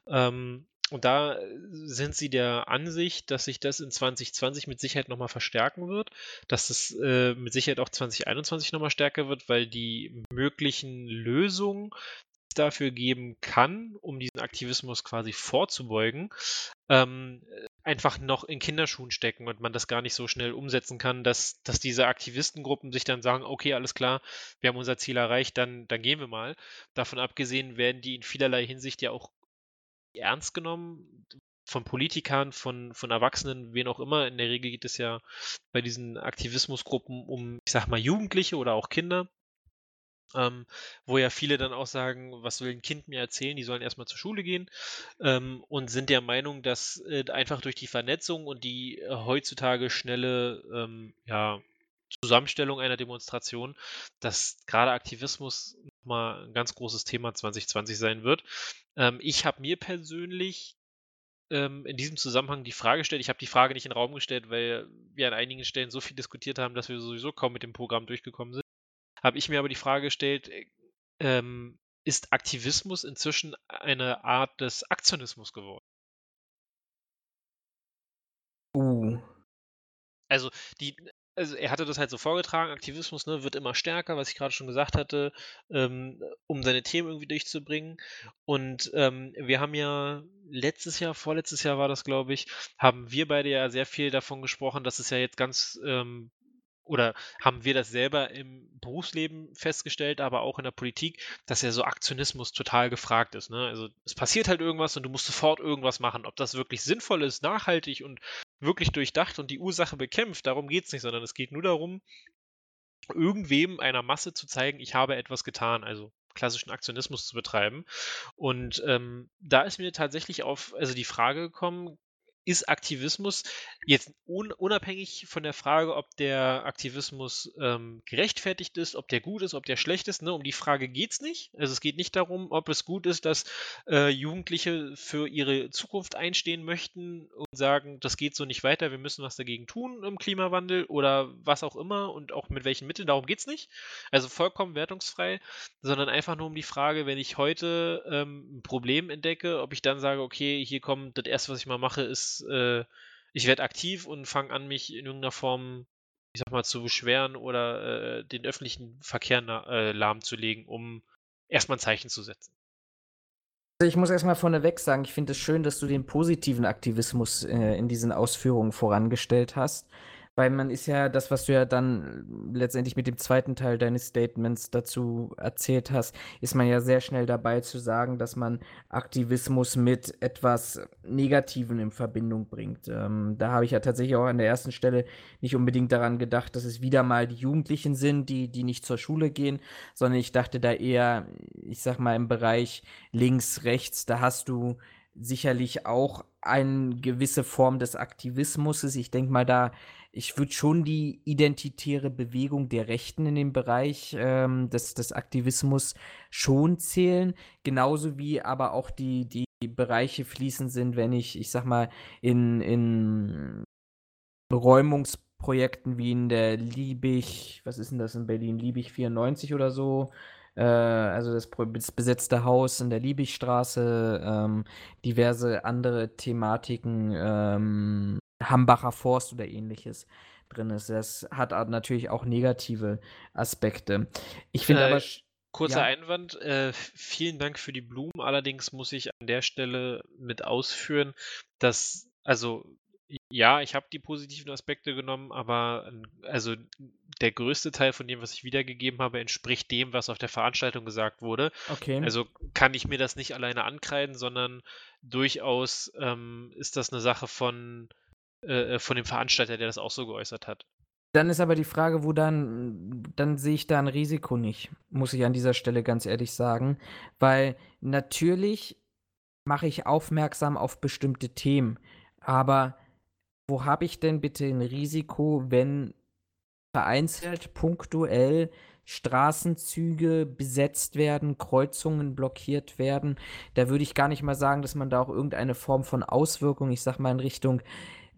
Ähm, und da sind sie der Ansicht, dass sich das in 2020 mit Sicherheit nochmal verstärken wird, dass es äh, mit Sicherheit auch 2021 nochmal stärker wird, weil die möglichen Lösungen dafür geben kann, um diesen Aktivismus quasi vorzubeugen, ähm, einfach noch in Kinderschuhen stecken und man das gar nicht so schnell umsetzen kann, dass, dass diese Aktivistengruppen sich dann sagen, okay, alles klar, wir haben unser Ziel erreicht, dann, dann gehen wir mal. Davon abgesehen werden die in vielerlei Hinsicht ja auch ernst genommen, von Politikern, von, von Erwachsenen, wen auch immer. In der Regel geht es ja bei diesen Aktivismusgruppen um, ich sag mal, Jugendliche oder auch Kinder. Ähm, wo ja viele dann auch sagen, was will ein Kind mir erzählen, die sollen erstmal zur Schule gehen ähm, und sind der Meinung, dass äh, einfach durch die Vernetzung und die äh, heutzutage schnelle ähm, ja, Zusammenstellung einer Demonstration, dass gerade Aktivismus mal ein ganz großes Thema 2020 sein wird. Ähm, ich habe mir persönlich ähm, in diesem Zusammenhang die Frage gestellt, ich habe die Frage nicht in den Raum gestellt, weil wir an einigen Stellen so viel diskutiert haben, dass wir sowieso kaum mit dem Programm durchgekommen sind, habe ich mir aber die Frage gestellt, äh, ähm, ist Aktivismus inzwischen eine Art des Aktionismus geworden? Uh. Also die, also er hatte das halt so vorgetragen, Aktivismus ne, wird immer stärker, was ich gerade schon gesagt hatte, ähm, um seine Themen irgendwie durchzubringen. Und ähm, wir haben ja letztes Jahr, vorletztes Jahr war das, glaube ich, haben wir beide ja sehr viel davon gesprochen, dass es ja jetzt ganz ähm, oder haben wir das selber im Berufsleben festgestellt, aber auch in der Politik, dass ja so Aktionismus total gefragt ist. Ne? Also es passiert halt irgendwas und du musst sofort irgendwas machen. Ob das wirklich sinnvoll ist, nachhaltig und wirklich durchdacht und die Ursache bekämpft, darum geht es nicht, sondern es geht nur darum, irgendwem einer Masse zu zeigen, ich habe etwas getan. Also klassischen Aktionismus zu betreiben. Und ähm, da ist mir tatsächlich auf, also die Frage gekommen, ist Aktivismus jetzt un unabhängig von der Frage, ob der Aktivismus ähm, gerechtfertigt ist, ob der gut ist, ob der schlecht ist. Ne? Um die Frage geht es nicht. Also es geht nicht darum, ob es gut ist, dass äh, Jugendliche für ihre Zukunft einstehen möchten und sagen, das geht so nicht weiter, wir müssen was dagegen tun im Klimawandel oder was auch immer und auch mit welchen Mitteln. Darum geht es nicht. Also vollkommen wertungsfrei, sondern einfach nur um die Frage, wenn ich heute ähm, ein Problem entdecke, ob ich dann sage, okay, hier kommt das erste, was ich mal mache, ist äh, ich werde aktiv und fange an, mich in irgendeiner Form, ich sag mal, zu beschweren oder äh, den öffentlichen Verkehr äh, lahmzulegen, um erstmal ein Zeichen zu setzen. Also ich muss erstmal vorneweg sagen, ich finde es schön, dass du den positiven Aktivismus äh, in diesen Ausführungen vorangestellt hast. Weil man ist ja das, was du ja dann letztendlich mit dem zweiten Teil deines Statements dazu erzählt hast, ist man ja sehr schnell dabei zu sagen, dass man Aktivismus mit etwas Negativen in Verbindung bringt. Ähm, da habe ich ja tatsächlich auch an der ersten Stelle nicht unbedingt daran gedacht, dass es wieder mal die Jugendlichen sind, die, die nicht zur Schule gehen, sondern ich dachte da eher, ich sag mal, im Bereich links, rechts, da hast du sicherlich auch eine gewisse Form des Aktivismus. Ich denke mal, da ich würde schon die identitäre Bewegung der Rechten in dem Bereich ähm, des, des Aktivismus schon zählen, genauso wie aber auch die, die Bereiche fließen sind, wenn ich, ich sag mal, in, in Räumungsprojekten wie in der Liebig, was ist denn das in Berlin, Liebig 94 oder so, äh, also das, das, besetzte Haus in der Liebigstraße, ähm, diverse andere Thematiken, ähm, Hambacher Forst oder ähnliches drin ist. Das hat natürlich auch negative Aspekte. Ich finde äh, aber. Kurzer ja. Einwand, äh, vielen Dank für die Blumen. Allerdings muss ich an der Stelle mit ausführen, dass, also ja, ich habe die positiven Aspekte genommen, aber also der größte Teil von dem, was ich wiedergegeben habe, entspricht dem, was auf der Veranstaltung gesagt wurde. Okay. Also kann ich mir das nicht alleine ankreiden, sondern durchaus ähm, ist das eine Sache von äh, äh, von dem Veranstalter, der das auch so geäußert hat. Dann ist aber die Frage, wo dann, dann sehe ich da ein Risiko nicht, muss ich an dieser Stelle ganz ehrlich sagen. Weil natürlich mache ich aufmerksam auf bestimmte Themen. Aber wo habe ich denn bitte ein Risiko, wenn vereinzelt, punktuell Straßenzüge besetzt werden, Kreuzungen blockiert werden? Da würde ich gar nicht mal sagen, dass man da auch irgendeine Form von Auswirkung, ich sag mal in Richtung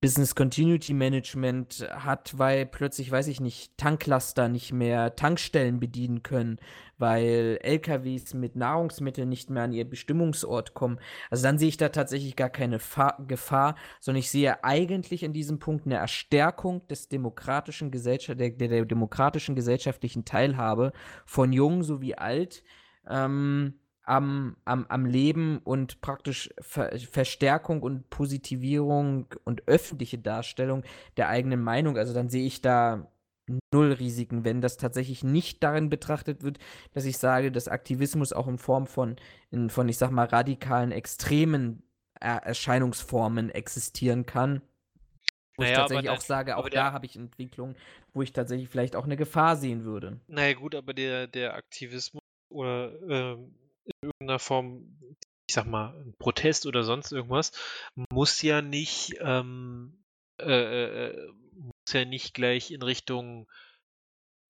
Business Continuity Management hat, weil plötzlich, weiß ich nicht, Tanklaster nicht mehr Tankstellen bedienen können, weil LKWs mit Nahrungsmitteln nicht mehr an ihr Bestimmungsort kommen. Also dann sehe ich da tatsächlich gar keine Fa Gefahr, sondern ich sehe eigentlich in diesem Punkt eine Erstärkung des demokratischen Gesellschaft der, der, der demokratischen gesellschaftlichen Teilhabe von jung sowie alt. Ähm, am, am, am Leben und praktisch Ver Verstärkung und Positivierung und öffentliche Darstellung der eigenen Meinung. Also dann sehe ich da null Risiken, wenn das tatsächlich nicht darin betrachtet wird, dass ich sage, dass Aktivismus auch in Form von, in, von ich sag mal, radikalen Extremen Erscheinungsformen existieren kann. Wo naja, ich tatsächlich auch sage, auch da habe ich Entwicklungen, wo ich tatsächlich vielleicht auch eine Gefahr sehen würde. Naja, gut, aber der, der Aktivismus oder äh, in irgendeiner Form, ich sag mal, ein Protest oder sonst irgendwas, muss ja nicht, ähm, äh, äh, äh muss ja nicht gleich in Richtung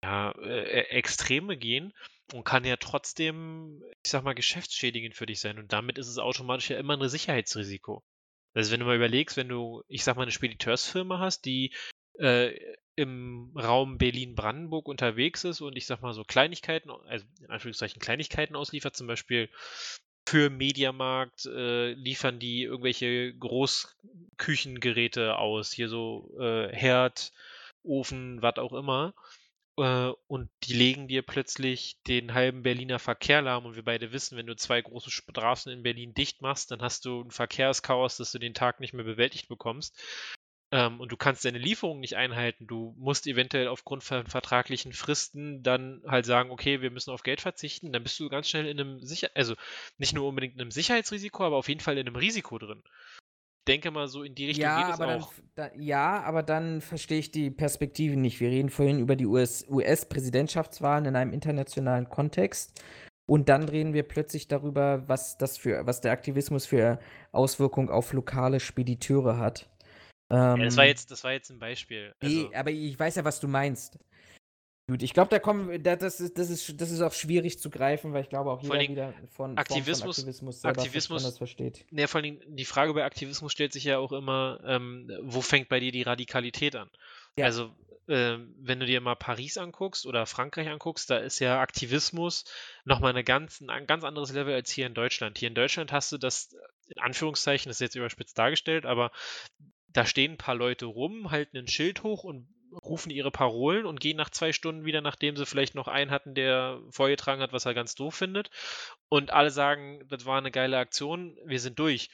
ja, äh, äh, Extreme gehen und kann ja trotzdem, ich sag mal, geschäftsschädigend für dich sein. Und damit ist es automatisch ja immer ein Sicherheitsrisiko. Also wenn du mal überlegst, wenn du, ich sag mal, eine Spediteursfirma hast, die äh, im Raum Berlin-Brandenburg unterwegs ist und ich sag mal so Kleinigkeiten, also in Anführungszeichen Kleinigkeiten ausliefert, zum Beispiel für Mediamarkt äh, liefern die irgendwelche Großküchengeräte aus, hier so äh, Herd, Ofen, was auch immer. Äh, und die legen dir plötzlich den halben Berliner Verkehr lahm und wir beide wissen, wenn du zwei große Straßen in Berlin dicht machst, dann hast du ein Verkehrschaos, dass du den Tag nicht mehr bewältigt bekommst. Ähm, und du kannst deine Lieferung nicht einhalten. Du musst eventuell aufgrund von vertraglichen Fristen dann halt sagen, okay, wir müssen auf Geld verzichten. Dann bist du ganz schnell in einem Sicher, also nicht nur unbedingt in einem Sicherheitsrisiko, aber auf jeden Fall in einem Risiko drin denke mal, so in die Richtung ja, geht es aber auch. Dann, da, ja, aber dann verstehe ich die Perspektive nicht. Wir reden vorhin über die US-Präsidentschaftswahlen US in einem internationalen Kontext. Und dann reden wir plötzlich darüber, was das für, was der Aktivismus für Auswirkungen auf lokale Spediteure hat. Ähm, ja, das war ähm, jetzt, das war jetzt ein Beispiel. Also, nee, aber ich weiß ja, was du meinst. Gut, ich glaube, da kommen, das ist, das ist, das ist auch schwierig zu greifen, weil ich glaube auch jeder wieder von Aktivismus, von Aktivismus, Aktivismus das versteht. Ne, vor allem die Frage bei Aktivismus stellt sich ja auch immer, ähm, wo fängt bei dir die Radikalität an? Ja. Also äh, wenn du dir mal Paris anguckst oder Frankreich anguckst, da ist ja Aktivismus nochmal eine ganz, ein ganz anderes Level als hier in Deutschland. Hier in Deutschland hast du das, in Anführungszeichen, das ist jetzt überspitzt dargestellt, aber da stehen ein paar Leute rum, halten ein Schild hoch und rufen ihre Parolen und gehen nach zwei Stunden wieder, nachdem sie vielleicht noch einen hatten, der vorgetragen hat, was er ganz doof findet. Und alle sagen, das war eine geile Aktion, wir sind durch.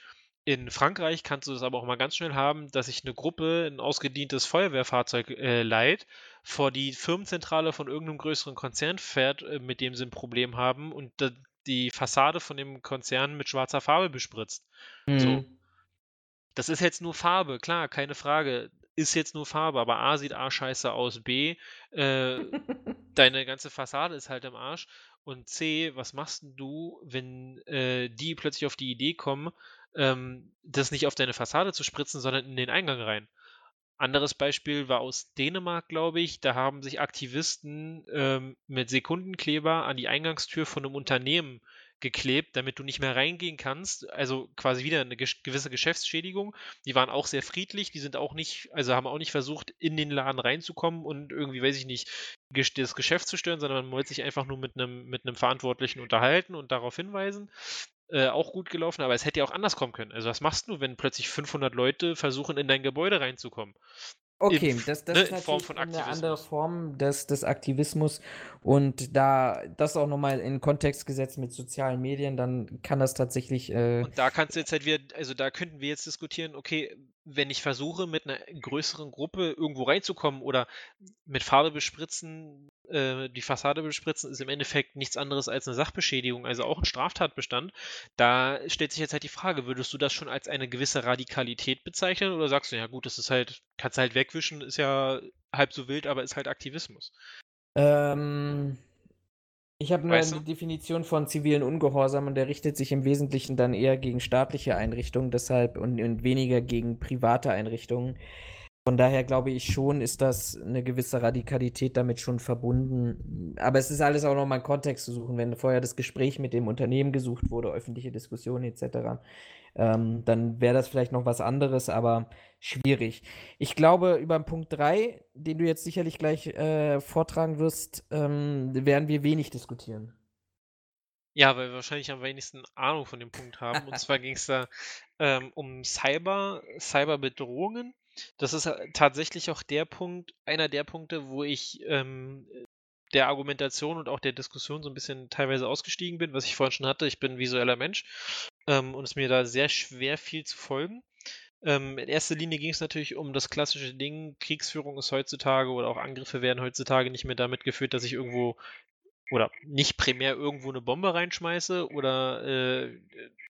In Frankreich kannst du das aber auch mal ganz schnell haben, dass sich eine Gruppe ein ausgedientes Feuerwehrfahrzeug äh, leiht, vor die Firmenzentrale von irgendeinem größeren Konzern fährt, äh, mit dem sie ein Problem haben und die Fassade von dem Konzern mit schwarzer Farbe bespritzt. Mhm. So. Das ist jetzt nur Farbe, klar, keine Frage ist jetzt nur Farbe, aber A sieht A scheiße aus, B, äh, deine ganze Fassade ist halt im Arsch und C, was machst du, wenn äh, die plötzlich auf die Idee kommen, ähm, das nicht auf deine Fassade zu spritzen, sondern in den Eingang rein? Anderes Beispiel war aus Dänemark, glaube ich. Da haben sich Aktivisten ähm, mit Sekundenkleber an die Eingangstür von einem Unternehmen geklebt, damit du nicht mehr reingehen kannst. Also quasi wieder eine gewisse Geschäftsschädigung. Die waren auch sehr friedlich, die sind auch nicht, also haben auch nicht versucht, in den Laden reinzukommen und irgendwie, weiß ich nicht, das Geschäft zu stören, sondern man wollte sich einfach nur mit einem, mit einem Verantwortlichen unterhalten und darauf hinweisen. Äh, auch gut gelaufen, aber es hätte ja auch anders kommen können. Also was machst du, wenn plötzlich 500 Leute versuchen, in dein Gebäude reinzukommen? Okay, in, das, das ne, ist natürlich eine andere Form des, des Aktivismus und da das auch nochmal in Kontext gesetzt mit sozialen Medien, dann kann das tatsächlich. Äh, und da kannst du jetzt halt wieder, also da könnten wir jetzt diskutieren, okay, wenn ich versuche, mit einer größeren Gruppe irgendwo reinzukommen oder mit Farbe bespritzen, äh, die Fassade bespritzen, ist im Endeffekt nichts anderes als eine Sachbeschädigung, also auch ein Straftatbestand. Da stellt sich jetzt halt die Frage, würdest du das schon als eine gewisse Radikalität bezeichnen oder sagst du, ja gut, das ist halt, kannst du halt wegwischen, ist ja halb so wild, aber ist halt Aktivismus? Ähm, ich habe nur weißt du? eine Definition von zivilen Ungehorsam und der richtet sich im Wesentlichen dann eher gegen staatliche Einrichtungen, deshalb und, und weniger gegen private Einrichtungen. Von daher glaube ich schon, ist das eine gewisse Radikalität damit schon verbunden. Aber es ist alles auch nochmal einen Kontext zu suchen. Wenn vorher das Gespräch mit dem Unternehmen gesucht wurde, öffentliche Diskussionen etc., ähm, dann wäre das vielleicht noch was anderes, aber schwierig. Ich glaube, über den Punkt 3, den du jetzt sicherlich gleich äh, vortragen wirst, ähm, werden wir wenig diskutieren. Ja, weil wir wahrscheinlich am wenigsten Ahnung von dem Punkt haben. Und zwar ging es da ähm, um Cyber, Cyberbedrohungen das ist äh, tatsächlich auch der Punkt, einer der Punkte, wo ich ähm, der Argumentation und auch der Diskussion so ein bisschen teilweise ausgestiegen bin, was ich vorhin schon hatte. Ich bin ein visueller Mensch ähm, und es mir da sehr schwer viel zu folgen. Ähm, in erster Linie ging es natürlich um das klassische Ding, Kriegsführung ist heutzutage oder auch Angriffe werden heutzutage nicht mehr damit geführt, dass ich irgendwo oder nicht primär irgendwo eine Bombe reinschmeiße oder äh,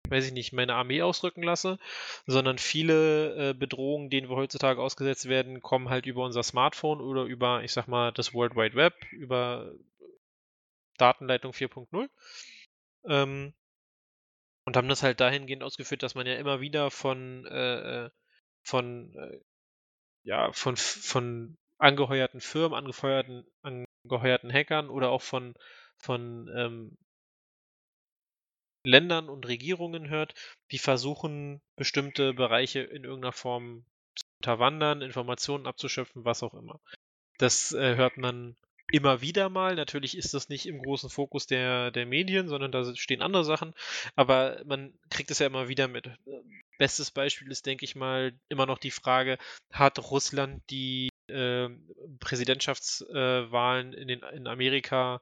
weiß ich nicht, meine Armee ausrücken lasse, sondern viele äh, Bedrohungen, denen wir heutzutage ausgesetzt werden, kommen halt über unser Smartphone oder über, ich sag mal, das World Wide Web, über Datenleitung 4.0. Ähm, und haben das halt dahingehend ausgeführt, dass man ja immer wieder von, äh, äh von, äh, ja, von, von angeheuerten Firmen, angeheuerten, angeheuerten Hackern oder auch von, von ähm, Ländern und Regierungen hört, die versuchen, bestimmte Bereiche in irgendeiner Form zu unterwandern, Informationen abzuschöpfen, was auch immer. Das äh, hört man immer wieder mal. Natürlich ist das nicht im großen Fokus der, der Medien, sondern da stehen andere Sachen. Aber man kriegt es ja immer wieder mit. Bestes Beispiel ist, denke ich mal, immer noch die Frage, hat Russland die äh, Präsidentschaftswahlen in, den, in Amerika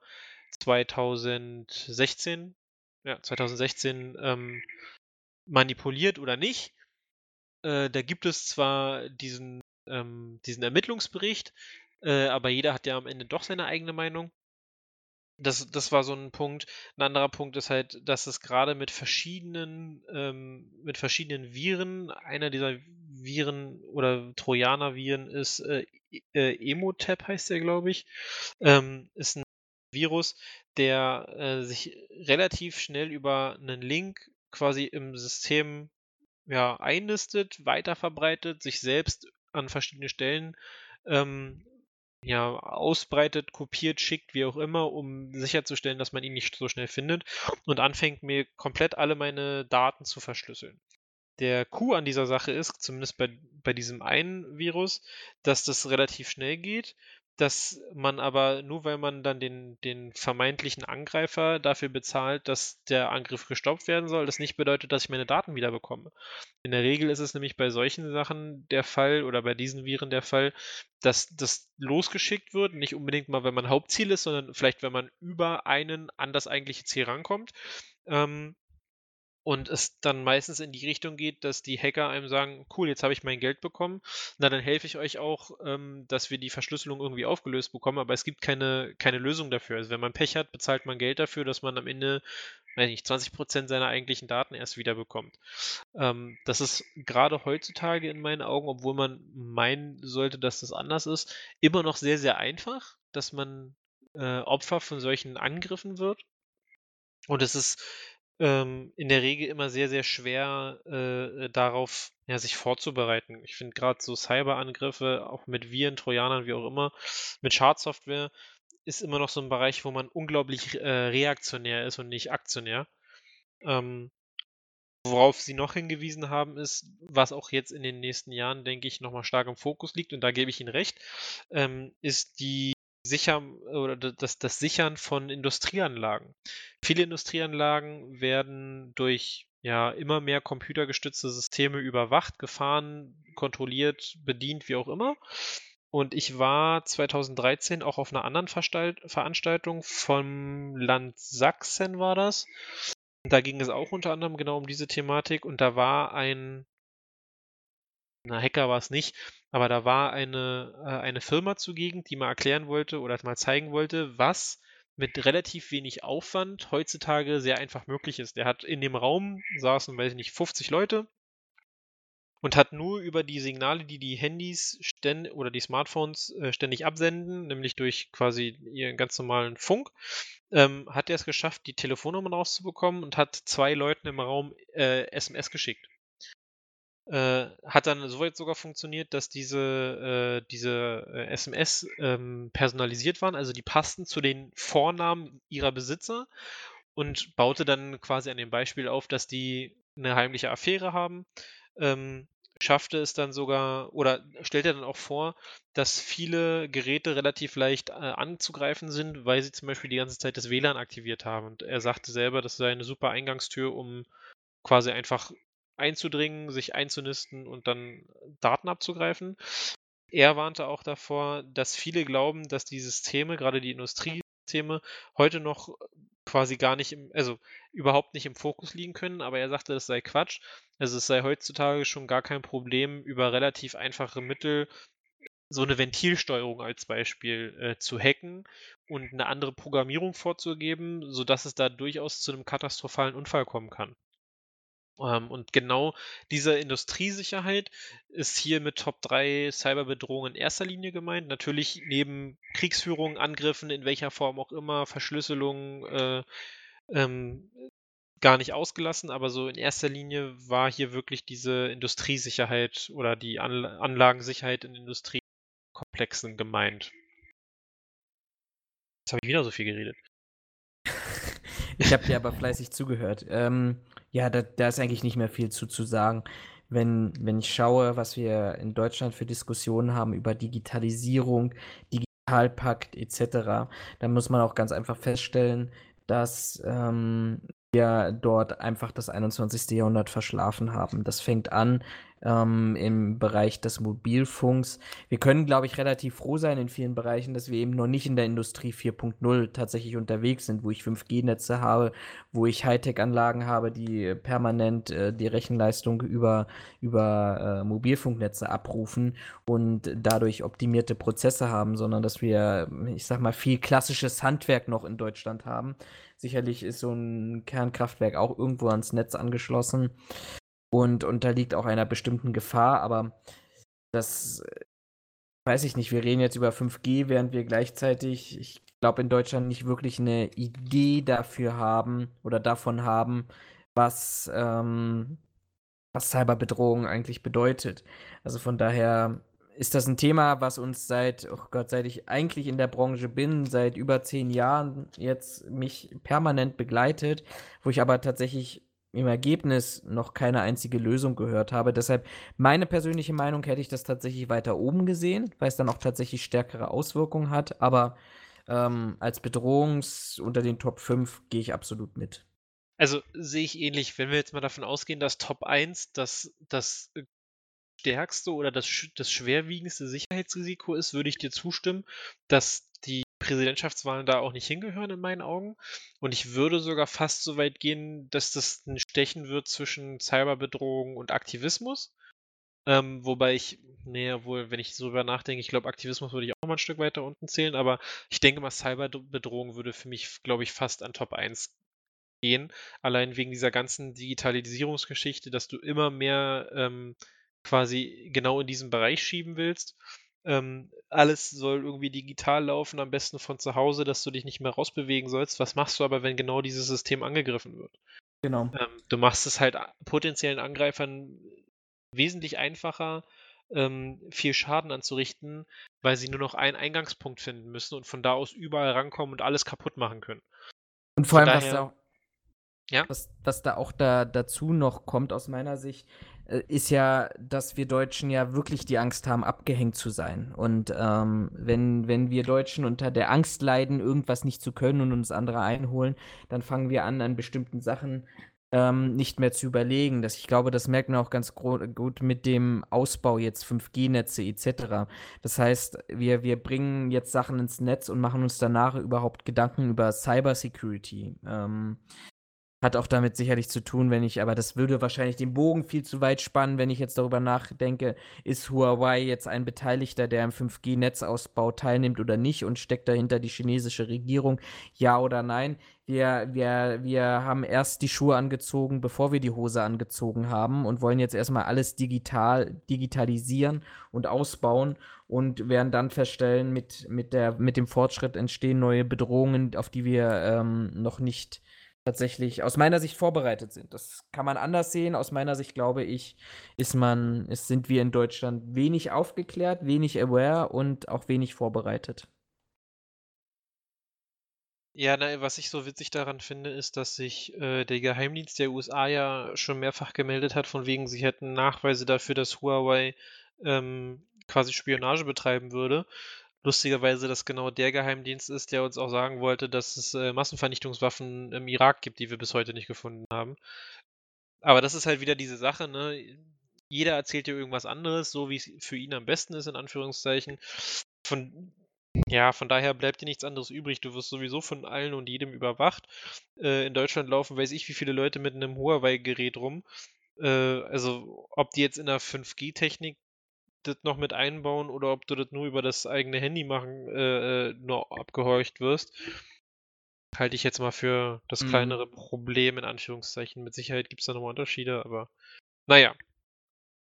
2016 ja, 2016 ähm, manipuliert oder nicht. Äh, da gibt es zwar diesen, ähm, diesen Ermittlungsbericht, äh, aber jeder hat ja am Ende doch seine eigene Meinung. Das, das war so ein Punkt. Ein anderer Punkt ist halt, dass es gerade mit verschiedenen, ähm, mit verschiedenen Viren, einer dieser Viren oder Trojaner-Viren ist äh, äh, Emotep heißt der, glaube ich, ähm, ist ein Virus, der äh, sich relativ schnell über einen Link quasi im System ja, einnistet, weiterverbreitet, sich selbst an verschiedene Stellen ähm, ja, ausbreitet, kopiert, schickt, wie auch immer, um sicherzustellen, dass man ihn nicht so schnell findet und anfängt mir komplett alle meine Daten zu verschlüsseln. Der Coup an dieser Sache ist, zumindest bei, bei diesem einen Virus, dass das relativ schnell geht dass man aber nur weil man dann den, den vermeintlichen Angreifer dafür bezahlt, dass der Angriff gestoppt werden soll, das nicht bedeutet, dass ich meine Daten wieder bekomme. In der Regel ist es nämlich bei solchen Sachen der Fall oder bei diesen Viren der Fall, dass das losgeschickt wird, nicht unbedingt mal, wenn man Hauptziel ist, sondern vielleicht, wenn man über einen an das eigentliche Ziel rankommt. Ähm, und es dann meistens in die Richtung geht, dass die Hacker einem sagen, cool, jetzt habe ich mein Geld bekommen, na dann helfe ich euch auch, ähm, dass wir die Verschlüsselung irgendwie aufgelöst bekommen, aber es gibt keine, keine Lösung dafür. Also wenn man Pech hat, bezahlt man Geld dafür, dass man am Ende, weiß nicht, 20% seiner eigentlichen Daten erst wieder bekommt. Ähm, das ist gerade heutzutage in meinen Augen, obwohl man meinen sollte, dass das anders ist, immer noch sehr, sehr einfach, dass man äh, Opfer von solchen Angriffen wird. Und es ist ähm, in der Regel immer sehr, sehr schwer äh, darauf ja, sich vorzubereiten. Ich finde gerade so Cyberangriffe, auch mit Viren, Trojanern, wie auch immer, mit Schadsoftware, ist immer noch so ein Bereich, wo man unglaublich äh, reaktionär ist und nicht aktionär. Ähm, worauf sie noch hingewiesen haben, ist, was auch jetzt in den nächsten Jahren, denke ich, nochmal stark im Fokus liegt, und da gebe ich Ihnen recht, ähm, ist die sicher oder das, das Sichern von Industrieanlagen. Viele Industrieanlagen werden durch ja immer mehr computergestützte Systeme überwacht, gefahren, kontrolliert, bedient, wie auch immer. Und ich war 2013 auch auf einer anderen Veranstaltung vom Land Sachsen war das. Da ging es auch unter anderem genau um diese Thematik und da war ein na, Hacker war es nicht, aber da war eine, äh, eine Firma zugegen, die mal erklären wollte oder mal zeigen wollte, was mit relativ wenig Aufwand heutzutage sehr einfach möglich ist. Der hat in dem Raum saßen, weiß ich nicht, 50 Leute und hat nur über die Signale, die die Handys oder die Smartphones äh, ständig absenden, nämlich durch quasi ihren ganz normalen Funk, ähm, hat er es geschafft, die Telefonnummern rauszubekommen und hat zwei Leuten im Raum äh, SMS geschickt. Äh, hat dann soweit sogar funktioniert, dass diese, äh, diese äh, SMS ähm, personalisiert waren, also die passten zu den Vornamen ihrer Besitzer und baute dann quasi an dem Beispiel auf, dass die eine heimliche Affäre haben. Ähm, schaffte es dann sogar oder stellte dann auch vor, dass viele Geräte relativ leicht äh, anzugreifen sind, weil sie zum Beispiel die ganze Zeit das WLAN aktiviert haben. Und er sagte selber, das sei eine super Eingangstür, um quasi einfach einzudringen, sich einzunisten und dann Daten abzugreifen. Er warnte auch davor, dass viele glauben, dass die Systeme, gerade die Industriesysteme, heute noch quasi gar nicht im, also überhaupt nicht im Fokus liegen können, aber er sagte, das sei Quatsch. Also es sei heutzutage schon gar kein Problem, über relativ einfache Mittel so eine Ventilsteuerung als Beispiel äh, zu hacken und eine andere Programmierung vorzugeben, sodass es da durchaus zu einem katastrophalen Unfall kommen kann. Ähm, und genau diese Industriesicherheit ist hier mit Top 3 Cyberbedrohungen in erster Linie gemeint. Natürlich neben Kriegsführung, Angriffen, in welcher Form auch immer, Verschlüsselung, äh, ähm, gar nicht ausgelassen, aber so in erster Linie war hier wirklich diese Industriesicherheit oder die An Anlagensicherheit in Industriekomplexen gemeint. Jetzt habe ich wieder so viel geredet. Ich habe dir aber fleißig zugehört. Ähm, ja, da, da, ist eigentlich nicht mehr viel zu, zu sagen. Wenn, wenn ich schaue, was wir in Deutschland für Diskussionen haben über Digitalisierung, Digitalpakt etc., dann muss man auch ganz einfach feststellen, dass ähm, wir dort einfach das 21. Jahrhundert verschlafen haben. Das fängt an ähm, im Bereich des Mobilfunks. Wir können, glaube ich, relativ froh sein in vielen Bereichen, dass wir eben noch nicht in der Industrie 4.0 tatsächlich unterwegs sind, wo ich 5G-Netze habe, wo ich Hightech-Anlagen habe, die permanent äh, die Rechenleistung über, über äh, Mobilfunknetze abrufen und dadurch optimierte Prozesse haben, sondern dass wir, ich sag mal, viel klassisches Handwerk noch in Deutschland haben. Sicherlich ist so ein Kernkraftwerk auch irgendwo ans Netz angeschlossen und unterliegt auch einer bestimmten Gefahr, aber das weiß ich nicht. Wir reden jetzt über 5G, während wir gleichzeitig, ich glaube, in Deutschland nicht wirklich eine Idee dafür haben oder davon haben, was, ähm, was Cyberbedrohung eigentlich bedeutet. Also von daher ist das ein Thema, was uns seit, oh Gott, seit ich eigentlich in der Branche bin, seit über zehn Jahren jetzt mich permanent begleitet, wo ich aber tatsächlich im Ergebnis noch keine einzige Lösung gehört habe. Deshalb meine persönliche Meinung hätte ich das tatsächlich weiter oben gesehen, weil es dann auch tatsächlich stärkere Auswirkungen hat. Aber ähm, als Bedrohungs unter den Top 5 gehe ich absolut mit. Also sehe ich ähnlich, wenn wir jetzt mal davon ausgehen, dass Top 1 das, das stärkste oder das, das schwerwiegendste Sicherheitsrisiko ist, würde ich dir zustimmen, dass Präsidentschaftswahlen da auch nicht hingehören in meinen Augen. Und ich würde sogar fast so weit gehen, dass das ein Stechen wird zwischen Cyberbedrohung und Aktivismus. Ähm, wobei ich, nee, wohl, wenn ich so darüber nachdenke, ich glaube, Aktivismus würde ich auch mal ein Stück weiter unten zählen, aber ich denke mal, Cyberbedrohung würde für mich, glaube ich, fast an Top 1 gehen. Allein wegen dieser ganzen Digitalisierungsgeschichte, dass du immer mehr ähm, quasi genau in diesen Bereich schieben willst. Ähm, alles soll irgendwie digital laufen, am besten von zu Hause, dass du dich nicht mehr rausbewegen sollst. Was machst du aber, wenn genau dieses System angegriffen wird? Genau. Ähm, du machst es halt potenziellen Angreifern wesentlich einfacher, ähm, viel Schaden anzurichten, weil sie nur noch einen Eingangspunkt finden müssen und von da aus überall rankommen und alles kaputt machen können. Und vor allem, was, da auch, ja? was, was da auch da, dazu noch kommt aus meiner Sicht, ist ja, dass wir Deutschen ja wirklich die Angst haben, abgehängt zu sein. Und ähm, wenn, wenn wir Deutschen unter der Angst leiden, irgendwas nicht zu können und uns andere einholen, dann fangen wir an, an bestimmten Sachen ähm, nicht mehr zu überlegen. Das, ich glaube, das merkt man auch ganz gut mit dem Ausbau jetzt 5G-Netze etc. Das heißt, wir, wir bringen jetzt Sachen ins Netz und machen uns danach überhaupt Gedanken über Cybersecurity. Ähm, hat auch damit sicherlich zu tun, wenn ich, aber das würde wahrscheinlich den Bogen viel zu weit spannen, wenn ich jetzt darüber nachdenke, ist Huawei jetzt ein Beteiligter, der am 5G-Netzausbau teilnimmt oder nicht und steckt dahinter die chinesische Regierung, ja oder nein? Wir, wir, wir haben erst die Schuhe angezogen, bevor wir die Hose angezogen haben und wollen jetzt erstmal alles digital, digitalisieren und ausbauen und werden dann feststellen, mit, mit, der, mit dem Fortschritt entstehen neue Bedrohungen, auf die wir ähm, noch nicht tatsächlich aus meiner Sicht vorbereitet sind. Das kann man anders sehen. Aus meiner Sicht glaube ich, ist man, ist, sind wir in Deutschland wenig aufgeklärt, wenig aware und auch wenig vorbereitet. Ja, na, was ich so witzig daran finde, ist, dass sich äh, der Geheimdienst der USA ja schon mehrfach gemeldet hat, von wegen, sie hätten Nachweise dafür, dass Huawei ähm, quasi Spionage betreiben würde lustigerweise das genau der Geheimdienst ist, der uns auch sagen wollte, dass es äh, Massenvernichtungswaffen im Irak gibt, die wir bis heute nicht gefunden haben. Aber das ist halt wieder diese Sache, ne? Jeder erzählt dir irgendwas anderes, so wie es für ihn am besten ist, in Anführungszeichen. Von, ja, von daher bleibt dir nichts anderes übrig. Du wirst sowieso von allen und jedem überwacht. Äh, in Deutschland laufen, weiß ich, wie viele Leute mit einem Huawei-Gerät rum. Äh, also, ob die jetzt in der 5G-Technik das noch mit einbauen oder ob du das nur über das eigene Handy machen, äh, äh, nur abgehorcht wirst. halte ich jetzt mal für das Mhm. kleinere Problem, in Anführungszeichen. Mit Sicherheit gibt es da nochmal Unterschiede, aber naja.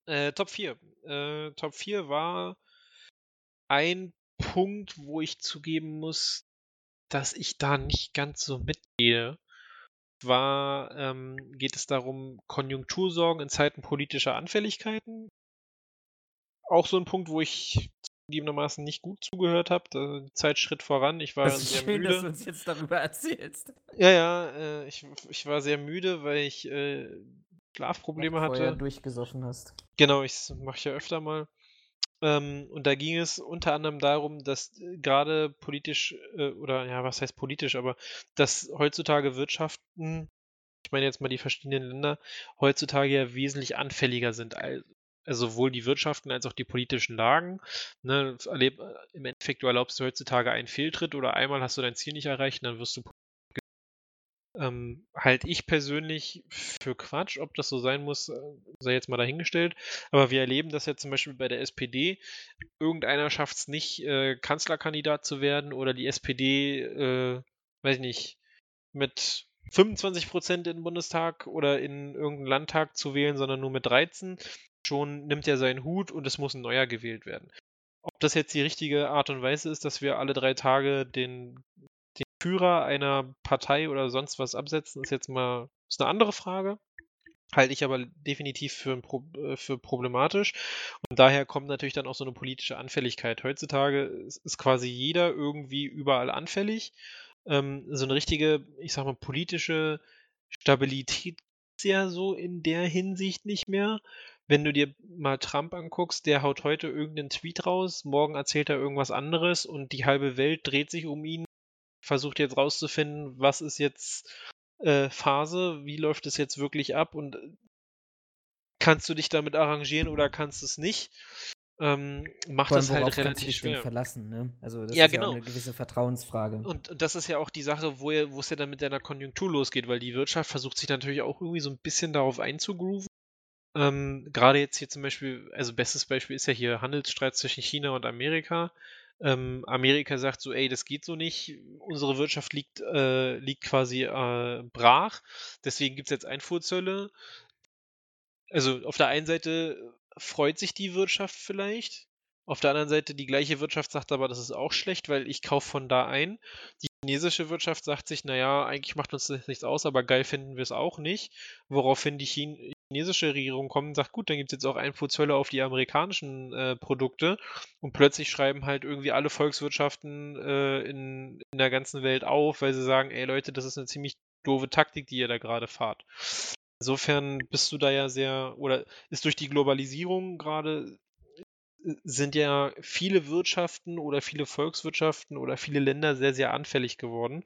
Äh, Top 4. Äh, Top 4 war ein Punkt, wo ich zugeben muss, dass ich da nicht ganz so mitgehe. War, ähm, geht es darum, Konjunktursorgen in Zeiten politischer Anfälligkeiten. Auch so ein Punkt, wo ich zugegebenermaßen nicht gut zugehört habe. Da Zeit schritt voran. Ich war Das ist sehr schön, müde. dass du uns jetzt darüber erzählst. Ja, ja, äh, ich, ich war sehr müde, weil ich äh, Schlafprobleme Weil du hatte. durchgesoffen hast. Genau, ich mache ja öfter mal. Ähm, und da ging es unter anderem darum, dass äh, gerade politisch, äh, oder ja, was heißt politisch, aber dass heutzutage Wirtschaften, ich meine jetzt mal die verschiedenen Länder, heutzutage ja wesentlich anfälliger sind. al- Also sowohl die Wirtschaften als auch die politischen Lagen. Ne, Im Endeffekt, du erlaubst du heutzutage einen Fehltritt oder einmal hast du dein Ziel nicht erreicht, dann wirst du ähm, halte ich persönlich für Quatsch. Ob das so sein muss, äh, sei jetzt mal dahingestellt. Aber wir erleben das ja zum Beispiel bei der SPD. Irgendeiner schafft es nicht, äh, Kanzlerkandidat zu werden oder die SPD, äh, weiß ich nicht, mit 25 Prozent in den Bundestag oder in irgendeinen Landtag zu wählen, sondern nur mit 13. Schon nimmt er seinen Hut und es muss ein neuer gewählt werden. Ob das jetzt die richtige Art und Weise ist, dass wir alle drei Tage den, den Führer einer Partei oder sonst was absetzen, ist jetzt mal ist eine andere Frage. Halte ich aber definitiv für, Pro, äh, für problematisch. Und daher kommt natürlich dann auch so eine politische Anfälligkeit. Heutzutage ist, ist quasi jeder irgendwie überall anfällig. Ähm, so eine richtige, ich sag mal, politische Stabilität ist ja so in der Hinsicht nicht mehr. Wenn du dir mal Trump anguckst, der haut heute irgendeinen Tweet raus, morgen erzählt er irgendwas anderes und die halbe Welt dreht sich um ihn, versucht jetzt rauszufinden, was ist jetzt äh, Phase, wie läuft es jetzt wirklich ab und äh, kannst du dich damit arrangieren oder kannst es nicht? Ähm, macht Vor allem, worauf halt du relativ schwer. verlassen, ne? Also das Ja, ist ja genau. auch eine gewisse Vertrauensfrage. Und, und das ist ja auch die Sache, wo, wo es ja dann mit deiner Konjunktur losgeht, weil die Wirtschaft versucht sich natürlich auch irgendwie so ein bisschen darauf einzugrooven. Ähm, gerade jetzt hier zum Beispiel, also bestes Beispiel ist ja hier Handelsstreit zwischen China und Amerika. Ähm, Amerika sagt so, ey, das geht so nicht, unsere Wirtschaft liegt, äh, liegt quasi äh, brach, deswegen gibt es jetzt Einfuhrzölle. Also auf der einen Seite freut sich die Wirtschaft vielleicht, auf der anderen Seite die gleiche Wirtschaft sagt aber, das ist auch schlecht, weil ich kaufe von da ein. Die chinesische Wirtschaft sagt sich, naja, eigentlich macht uns das nichts aus, aber geil finden wir es auch nicht. Woraufhin die Chin chinesische Regierung kommt und sagt, gut, dann gibt es jetzt auch Einfuhrzölle auf die amerikanischen äh, Produkte und plötzlich schreiben halt irgendwie alle Volkswirtschaften äh, in, in der ganzen Welt auf, weil sie sagen, ey Leute, das ist eine ziemlich doofe Taktik, die ihr da gerade fahrt. Insofern bist du da ja sehr, oder ist durch die Globalisierung gerade, äh, sind ja viele Wirtschaften oder viele Volkswirtschaften oder viele Länder sehr, sehr anfällig geworden.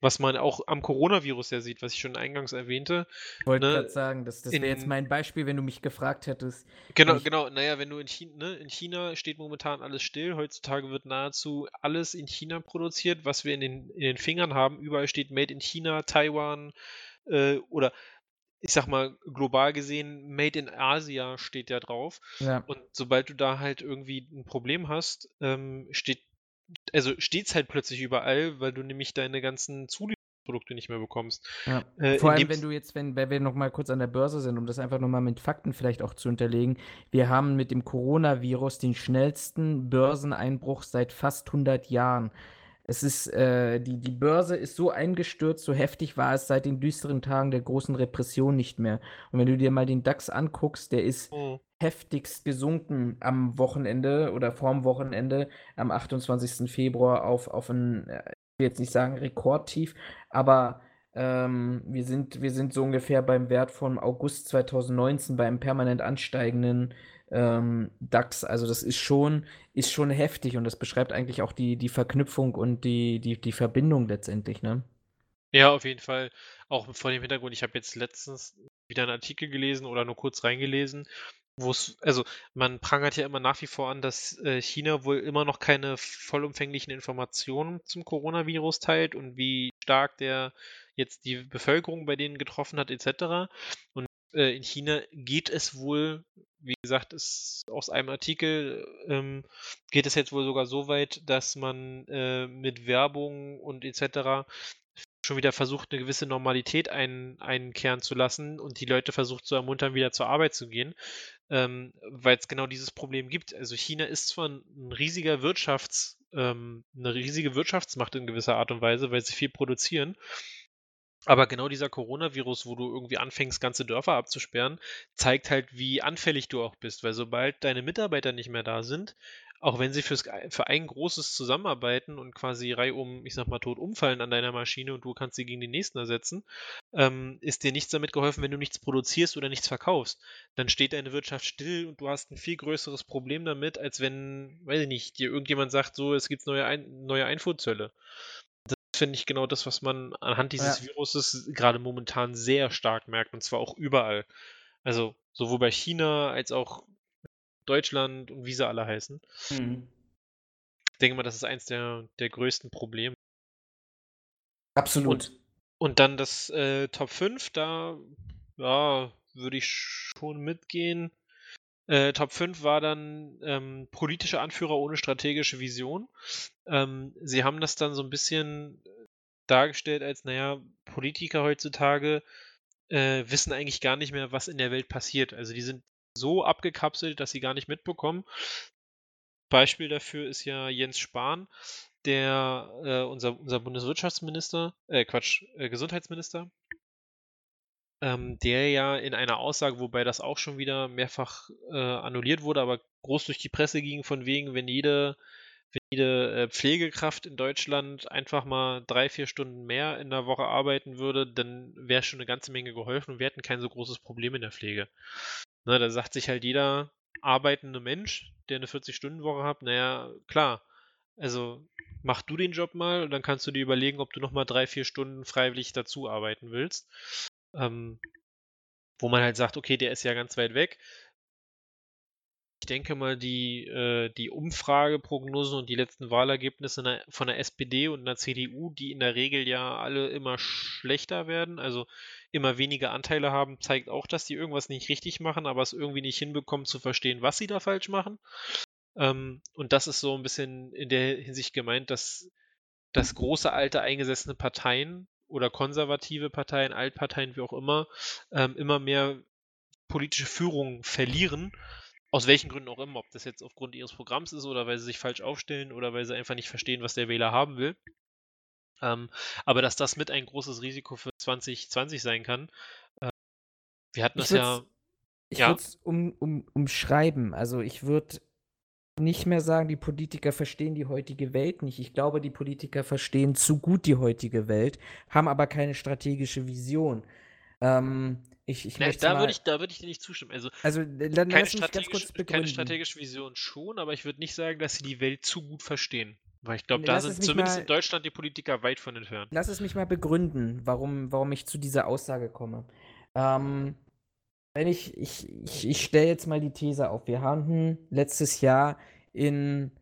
Was man auch am Coronavirus ja sieht, was ich schon eingangs erwähnte. Ich wollte ne, gerade sagen, das, das wäre jetzt in- mein Beispiel, wenn du mich gefragt hättest. Genau, ich- genau. Naja, wenn du in China, ne, in China steht momentan alles still. Heutzutage wird nahezu alles in China produziert, was wir in den, in den Fingern haben. Überall steht Made in China, Taiwan äh, oder ich sag mal global gesehen Made in Asia steht ja drauf. Ja. Und sobald du da halt irgendwie ein Problem hast, ähm, steht, also steht's halt plötzlich überall, weil du nämlich deine ganzen Zulieferprodukte nicht mehr bekommst. Ja. Äh, Vor allem, wenn du jetzt, wenn, wenn wir noch mal kurz an der Börse sind, um das einfach noch mal mit Fakten vielleicht auch zu unterlegen. Wir haben mit dem Coronavirus den schnellsten Börseneinbruch seit fast 100 Jahren. Es ist, äh, die, die Börse ist so eingestürzt, so heftig war es seit den düsteren Tagen der großen Repression nicht mehr. Und wenn du dir mal den DAX anguckst, der ist Oh, heftigst gesunken am Wochenende oder vorm Wochenende am 28. Februar auf, auf ein, äh, ich will jetzt nicht sagen Rekordtief, aber ähm, wir sind, wir sind so ungefähr beim Wert von August 2019 bei einem permanent ansteigenden ähm, DAX. Also das ist schon, ist schon heftig und das beschreibt eigentlich auch die, die Verknüpfung und die, die, die Verbindung letztendlich, ne? Ja, auf jeden Fall. Auch vor dem Hintergrund, ich habe jetzt letztens wieder einen Artikel gelesen oder nur kurz reingelesen, wo es, also man prangert ja immer nach wie vor an, dass äh, China wohl immer noch keine vollumfänglichen Informationen zum Coronavirus teilt und wie stark der jetzt die Bevölkerung bei denen getroffen hat, etc. Und äh, in China geht es wohl, wie gesagt, ist aus einem Artikel ähm, geht es jetzt wohl sogar so weit, dass man äh, mit Werbung und etc schon wieder versucht, eine gewisse Normalität ein, einkehren zu lassen und die Leute versucht zu ermuntern, wieder zur Arbeit zu gehen, ähm, weil es genau dieses Problem gibt. Also China ist zwar ein riesiger Wirtschafts, ähm, eine riesige Wirtschaftsmacht in gewisser Art und Weise, weil sie viel produzieren, aber genau dieser Coronavirus, wo du irgendwie anfängst, ganze Dörfer abzusperren, zeigt halt, wie anfällig du auch bist, weil sobald deine Mitarbeiter nicht mehr da sind, auch wenn sie fürs, für ein großes zusammenarbeiten und quasi reihum, ich sag mal, tot umfallen an deiner Maschine und du kannst sie gegen den nächsten ersetzen, ähm, ist dir nichts damit geholfen, wenn du nichts produzierst oder nichts verkaufst. Dann steht deine Wirtschaft still und du hast ein viel größeres Problem damit, als wenn, weiß ich nicht, dir irgendjemand sagt, so, es gibt neue, ein neue Einfuhrzölle. Finde ich genau das, was man anhand dieses ja. Viruses gerade momentan sehr stark merkt und zwar auch überall. Also sowohl bei China als auch Deutschland und wie sie alle heißen. Mhm. Ich denke mal, das ist eins der, der größten Probleme. Absolut. Und, und dann das äh, Top 5, da ja, würde ich schon mitgehen. Äh, Top 5 war dann ähm, politische Anführer ohne strategische Vision. Ähm, sie haben das dann so ein bisschen dargestellt als, naja, Politiker heutzutage äh, wissen eigentlich gar nicht mehr, was in der Welt passiert. Also die sind so abgekapselt, dass sie gar nicht mitbekommen. Beispiel dafür ist ja Jens Spahn, der äh, unser, unser Bundeswirtschaftsminister, äh, Quatsch, äh, Gesundheitsminister, ähm, der ja in einer Aussage, wobei das auch schon wieder mehrfach äh, annulliert wurde, aber groß durch die Presse ging, von wegen, wenn jede, wenn jede äh, Pflegekraft in Deutschland einfach mal drei, vier Stunden mehr in der Woche arbeiten würde, dann wäre schon eine ganze Menge geholfen und wir hätten kein so großes Problem in der Pflege. Ne, da sagt sich halt jeder arbeitende Mensch, der eine 40-Stunden-Woche hat, naja, klar, also mach du den Job mal und dann kannst du dir überlegen, ob du nochmal drei, vier Stunden freiwillig dazu arbeiten willst. Ähm, wo man halt sagt, okay, der ist ja ganz weit weg. Ich denke mal, die, äh, die Umfrageprognosen und die letzten Wahlergebnisse von der SPD und der CDU, die in der Regel ja alle immer schlechter werden, also immer weniger Anteile haben, zeigt auch, dass die irgendwas nicht richtig machen, aber es irgendwie nicht hinbekommen zu verstehen, was sie da falsch machen. Ähm, und das ist so ein bisschen in der Hinsicht gemeint, dass, dass große, alte, eingesessene Parteien oder konservative Parteien, Altparteien, wie auch immer, ähm, immer mehr politische Führung verlieren. Aus welchen Gründen auch immer, ob das jetzt aufgrund ihres Programms ist oder weil sie sich falsch aufstellen oder weil sie einfach nicht verstehen, was der Wähler haben will. Ähm, aber dass das mit ein großes Risiko für 2020 sein kann. Äh, wir hatten das ja. Ich ja. würde es um, um, umschreiben. Also ich würde nicht mehr sagen, die Politiker verstehen die heutige Welt nicht. Ich glaube, die Politiker verstehen zu gut die heutige Welt, haben aber keine strategische Vision. Ähm, ich, ich nee, da würde ich, würd ich dir nicht zustimmen. Also, also dann keine, strategisch, keine strategische Vision schon, aber ich würde nicht sagen, dass sie die Welt zu gut verstehen. Weil ich glaube, da sind zumindest mal, in Deutschland die Politiker weit von entfernt. Lass es mich mal begründen, warum, warum ich zu dieser Aussage komme. Ähm, wenn ich, ich, ich, ich stelle jetzt mal die These auf. Wir hatten letztes Jahr in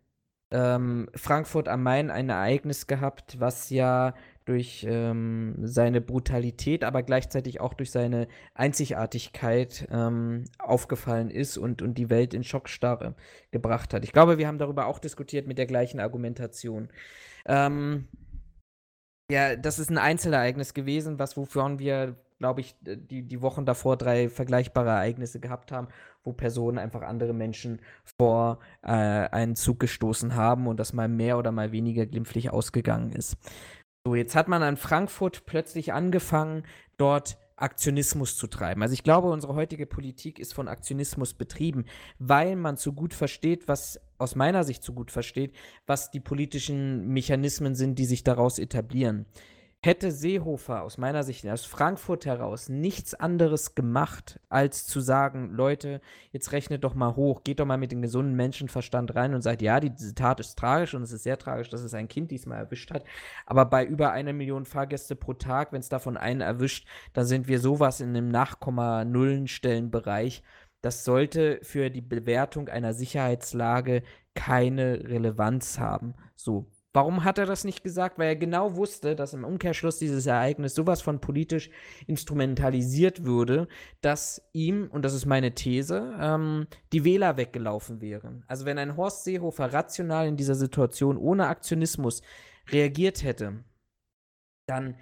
ähm, Frankfurt am Main ein Ereignis gehabt, was ja durch ähm, seine Brutalität, aber gleichzeitig auch durch seine Einzigartigkeit ähm, aufgefallen ist und, und die Welt in Schockstarre gebracht hat. Ich glaube, wir haben darüber auch diskutiert mit der gleichen Argumentation. Ähm, ja, das ist ein Einzelereignis gewesen, was wovon wir, glaube ich, die, die Wochen davor drei vergleichbare Ereignisse gehabt haben, wo Personen einfach andere Menschen vor äh, einen Zug gestoßen haben und das mal mehr oder mal weniger glimpflich ausgegangen ist. So, jetzt hat man an Frankfurt plötzlich angefangen, dort Aktionismus zu treiben. Also ich glaube, unsere heutige Politik ist von Aktionismus betrieben, weil man zu gut versteht, was aus meiner Sicht zu gut versteht, was die politischen Mechanismen sind, die sich daraus etablieren hätte Seehofer aus meiner Sicht aus Frankfurt heraus nichts anderes gemacht, als zu sagen, Leute, jetzt rechnet doch mal hoch, geht doch mal mit dem gesunden Menschenverstand rein und sagt, ja, diese Tat ist tragisch und es ist sehr tragisch, dass es ein Kind diesmal erwischt hat. Aber bei über einer Million Fahrgäste pro Tag, wenn es davon einen erwischt, dann sind wir sowas in einem Nachkomma-Nullen-Stellenbereich. Das sollte für die Bewertung einer Sicherheitslage keine Relevanz haben. So, Warum hat er das nicht gesagt? Weil er genau wusste, dass im Umkehrschluss dieses Ereignis sowas von politisch instrumentalisiert würde, dass ihm, und das ist meine These, ähm, die Wähler weggelaufen wären. Also wenn ein Horst Seehofer rational in dieser Situation ohne Aktionismus reagiert hätte, dann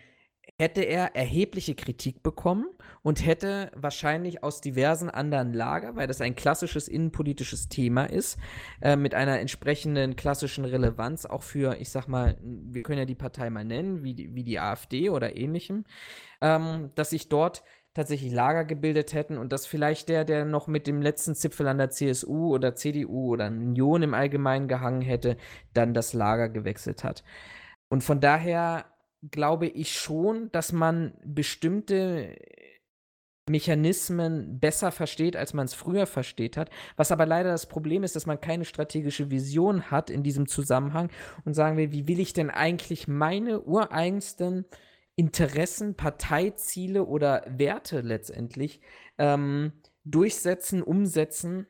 hätte er erhebliche Kritik bekommen und hätte wahrscheinlich aus diversen anderen Lager, weil das ein klassisches innenpolitisches Thema ist, äh, mit einer entsprechenden klassischen Relevanz auch für, ich sag mal, wir können ja die Partei mal nennen, wie die, wie die AfD oder ähnlichem, ähm, dass sich dort tatsächlich Lager gebildet hätten und dass vielleicht der, der noch mit dem letzten Zipfel an der CSU oder CDU oder Union im Allgemeinen gehangen hätte, dann das Lager gewechselt hat. Und von daher glaube ich schon, dass man bestimmte Mechanismen besser versteht, als man es früher versteht hat. Was aber leider das Problem ist, dass man keine strategische Vision hat in diesem Zusammenhang und sagen will, wie will ich denn eigentlich meine ureigensten Interessen, Parteiziele oder Werte letztendlich ähm, durchsetzen, umsetzen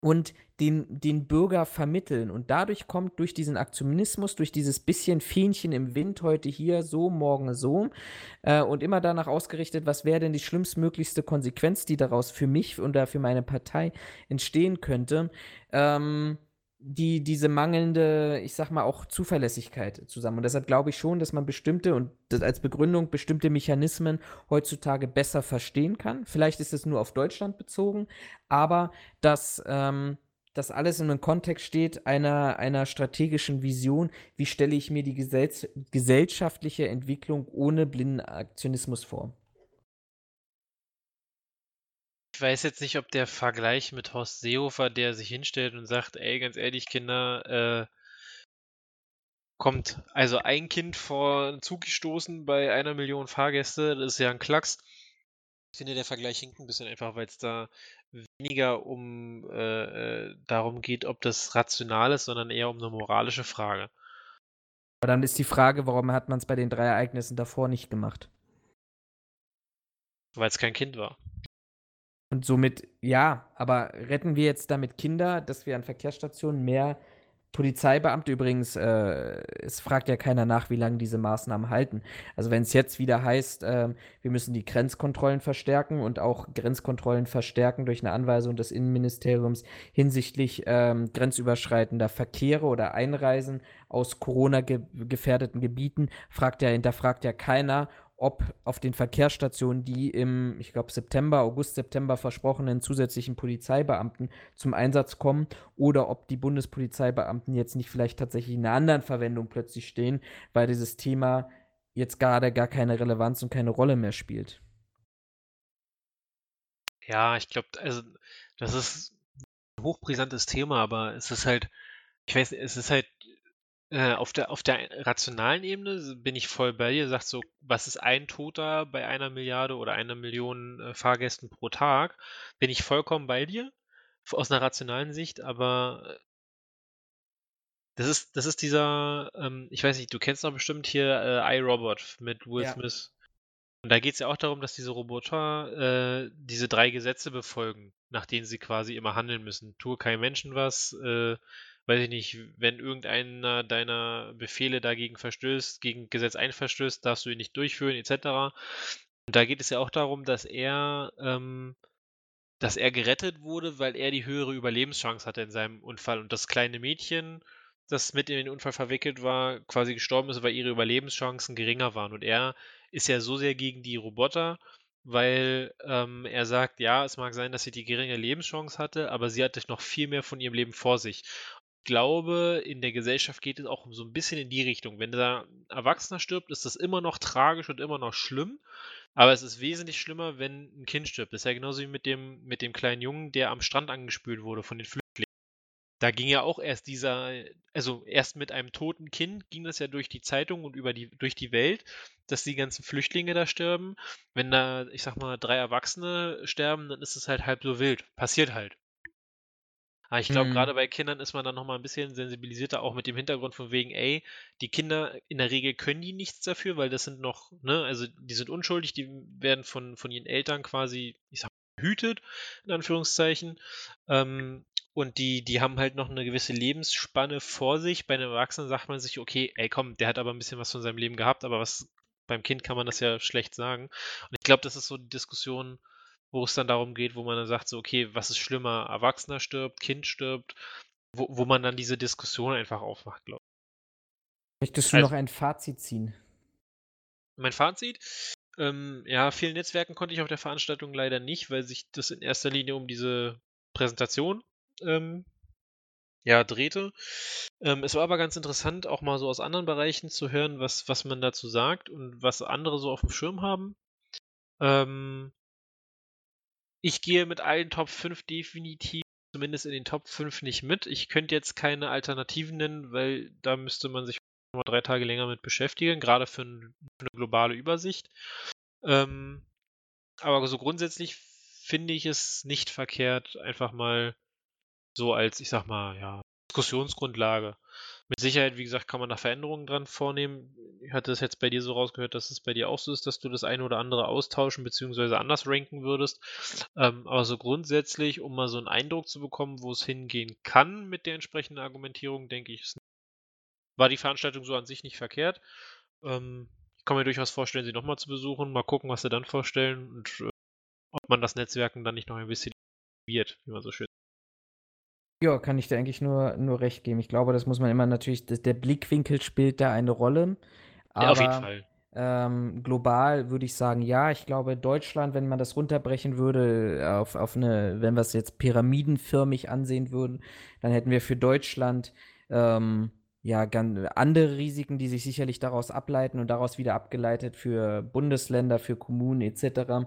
und den, den Bürger vermitteln. Und dadurch kommt durch diesen Aktionismus, durch dieses bisschen Fähnchen im Wind, heute hier so, morgen so, äh, und immer danach ausgerichtet, was wäre denn die schlimmstmöglichste Konsequenz, die daraus für mich oder für meine Partei entstehen könnte, ähm, die, diese mangelnde, ich sag mal, auch Zuverlässigkeit zusammen. Und deshalb glaube ich schon, dass man bestimmte und als Begründung bestimmte Mechanismen heutzutage besser verstehen kann. Vielleicht ist es nur auf Deutschland bezogen, aber dass ähm, das alles in einem Kontext steht einer, einer strategischen Vision. Wie stelle ich mir die gesell gesellschaftliche Entwicklung ohne blinden Aktionismus vor? Ich weiß jetzt nicht, ob der Vergleich mit Horst Seehofer, der sich hinstellt und sagt, ey, ganz ehrlich, Kinder, äh, kommt also ein Kind vor einen Zug gestoßen bei einer Million Fahrgäste, das ist ja ein Klacks. Ich finde, der Vergleich hinkt ein bisschen einfach, weil es da weniger um äh, äh, darum geht, ob das rational ist, sondern eher um eine moralische Frage. Aber dann ist die Frage, warum hat man es bei den drei Ereignissen davor nicht gemacht? Weil es kein Kind war. Und somit, ja, aber retten wir jetzt damit Kinder, dass wir an Verkehrsstationen mehr Polizeibeamte übrigens, äh, es fragt ja keiner nach, wie lange diese Maßnahmen halten. Also wenn es jetzt wieder heißt, äh, wir müssen die Grenzkontrollen verstärken und auch Grenzkontrollen verstärken durch eine Anweisung des Innenministeriums hinsichtlich ähm, grenzüberschreitender Verkehre oder Einreisen aus Corona-gefährdeten Gebieten, fragt ja, hinterfragt ja keiner, ob auf den Verkehrsstationen die im, ich glaube, September, August, September versprochenen zusätzlichen Polizeibeamten zum Einsatz kommen oder ob die Bundespolizeibeamten jetzt nicht vielleicht tatsächlich in einer anderen Verwendung plötzlich stehen, weil dieses Thema jetzt gerade gar keine Relevanz und keine Rolle mehr spielt. Ja, ich glaube, also das ist ein hochbrisantes Thema, aber es ist halt, ich weiß, es ist halt äh, auf der, auf der rationalen Ebene bin ich voll bei dir. Sagt so, was ist ein Toter bei einer Milliarde oder einer Million äh, Fahrgästen pro Tag? Bin ich vollkommen bei dir aus einer rationalen Sicht, aber äh, das ist, das ist dieser, ähm, ich weiß nicht, du kennst doch bestimmt hier äh, iRobot mit Will ja. Smith. Und da geht es ja auch darum, dass diese Roboter äh, diese drei Gesetze befolgen, nach denen sie quasi immer handeln müssen. Tue keinem Menschen was, äh, weiß ich nicht, wenn irgendeiner deiner Befehle dagegen verstößt, gegen Gesetz einverstößt, darfst du ihn nicht durchführen, etc. Und da geht es ja auch darum, dass er, ähm, dass er gerettet wurde, weil er die höhere Überlebenschance hatte in seinem Unfall. Und das kleine Mädchen, das mit in den Unfall verwickelt war, quasi gestorben ist, weil ihre Überlebenschancen geringer waren. Und er ist ja so sehr gegen die Roboter, weil ähm, er sagt, ja, es mag sein, dass sie die geringe Lebenschance hatte, aber sie hatte noch viel mehr von ihrem Leben vor sich glaube, in der Gesellschaft geht es auch so ein bisschen in die Richtung. Wenn da ein Erwachsener stirbt, ist das immer noch tragisch und immer noch schlimm. Aber es ist wesentlich schlimmer, wenn ein Kind stirbt. Das ist ja genauso wie mit dem, mit dem kleinen Jungen, der am Strand angespült wurde von den Flüchtlingen. Da ging ja auch erst dieser, also erst mit einem toten Kind ging das ja durch die Zeitung und über die, durch die Welt, dass die ganzen Flüchtlinge da sterben. Wenn da, ich sag mal, drei Erwachsene sterben, dann ist es halt halb so wild. Passiert halt. Aber ich glaube, mhm. gerade bei Kindern ist man dann nochmal ein bisschen sensibilisierter, auch mit dem Hintergrund von wegen, ey, die Kinder in der Regel können die nichts dafür, weil das sind noch, ne, also die sind unschuldig, die werden von, von ihren Eltern quasi, ich sag mal, behütet, in Anführungszeichen. Ähm, und die, die haben halt noch eine gewisse Lebensspanne vor sich. Bei einem Erwachsenen sagt man sich, okay, ey, komm, der hat aber ein bisschen was von seinem Leben gehabt, aber was beim Kind kann man das ja schlecht sagen. Und ich glaube, das ist so die Diskussion, wo es dann darum geht, wo man dann sagt, so, okay, was ist schlimmer, Erwachsener stirbt, Kind stirbt, wo, wo man dann diese Diskussion einfach aufmacht, glaube ich. Möchtest du also, noch ein Fazit ziehen? mein Fazit. Ähm, ja, vielen Netzwerken konnte ich auf der Veranstaltung leider nicht, weil sich das in erster Linie um diese Präsentation ähm, ja, drehte. Ähm, es war aber ganz interessant, auch mal so aus anderen Bereichen zu hören, was, was man dazu sagt und was andere so auf dem Schirm haben. Ähm, ich gehe mit allen Top 5 definitiv zumindest in den Top 5 nicht mit. Ich könnte jetzt keine Alternativen nennen, weil da müsste man sich noch drei Tage länger mit beschäftigen, gerade für, ein, für eine globale Übersicht. Ähm, aber so grundsätzlich finde ich es nicht verkehrt, einfach mal so als, ich sag mal, ja, Diskussionsgrundlage. Mit Sicherheit, wie gesagt, kann man da Veränderungen dran vornehmen. Ich hatte es jetzt bei dir so rausgehört, dass es bei dir auch so ist, dass du das eine oder andere austauschen bzw. anders ranken würdest. Ähm, aber so grundsätzlich, um mal so einen Eindruck zu bekommen, wo es hingehen kann mit der entsprechenden Argumentierung, denke ich, war die Veranstaltung so an sich nicht verkehrt. Ähm, ich kann mir durchaus vorstellen, sie nochmal zu besuchen, mal gucken, was sie dann vorstellen und äh, ob man das Netzwerken dann nicht noch ein bisschen wird, wie man so schön ja, kann ich dir eigentlich nur, nur recht geben. Ich glaube, das muss man immer natürlich, der Blickwinkel spielt da eine Rolle. Aber, ja, auf jeden Fall. Ähm, global würde ich sagen, ja. Ich glaube, Deutschland, wenn man das runterbrechen würde, auf, auf eine, wenn wir es jetzt pyramidenförmig ansehen würden, dann hätten wir für Deutschland ähm, ja andere Risiken, die sich sicherlich daraus ableiten und daraus wieder abgeleitet für Bundesländer, für Kommunen etc.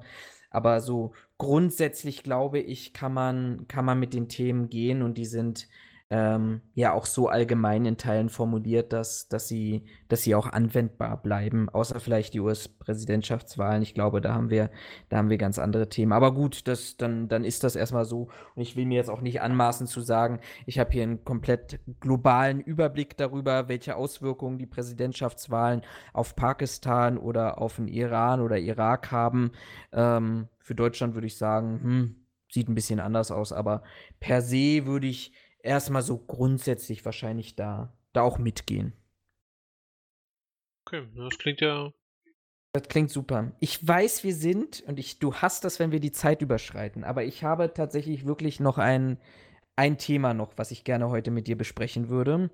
Aber so grundsätzlich glaube ich, kann man, kann man mit den Themen gehen und die sind ähm, ja auch so allgemein in Teilen formuliert, dass, dass, sie, dass sie auch anwendbar bleiben, außer vielleicht die US-Präsidentschaftswahlen. Ich glaube, da haben wir, da haben wir ganz andere Themen. Aber gut, das, dann, dann ist das erstmal so. Und ich will mir jetzt auch nicht anmaßen zu sagen, ich habe hier einen komplett globalen Überblick darüber, welche Auswirkungen die Präsidentschaftswahlen auf Pakistan oder auf den Iran oder Irak haben. Ähm, für Deutschland würde ich sagen, hm, sieht ein bisschen anders aus, aber per se würde ich erstmal so grundsätzlich wahrscheinlich da, da auch mitgehen. Okay, das klingt ja. Das klingt super. Ich weiß, wir sind, und ich, du hast das, wenn wir die Zeit überschreiten, aber ich habe tatsächlich wirklich noch ein, ein Thema noch, was ich gerne heute mit dir besprechen würde.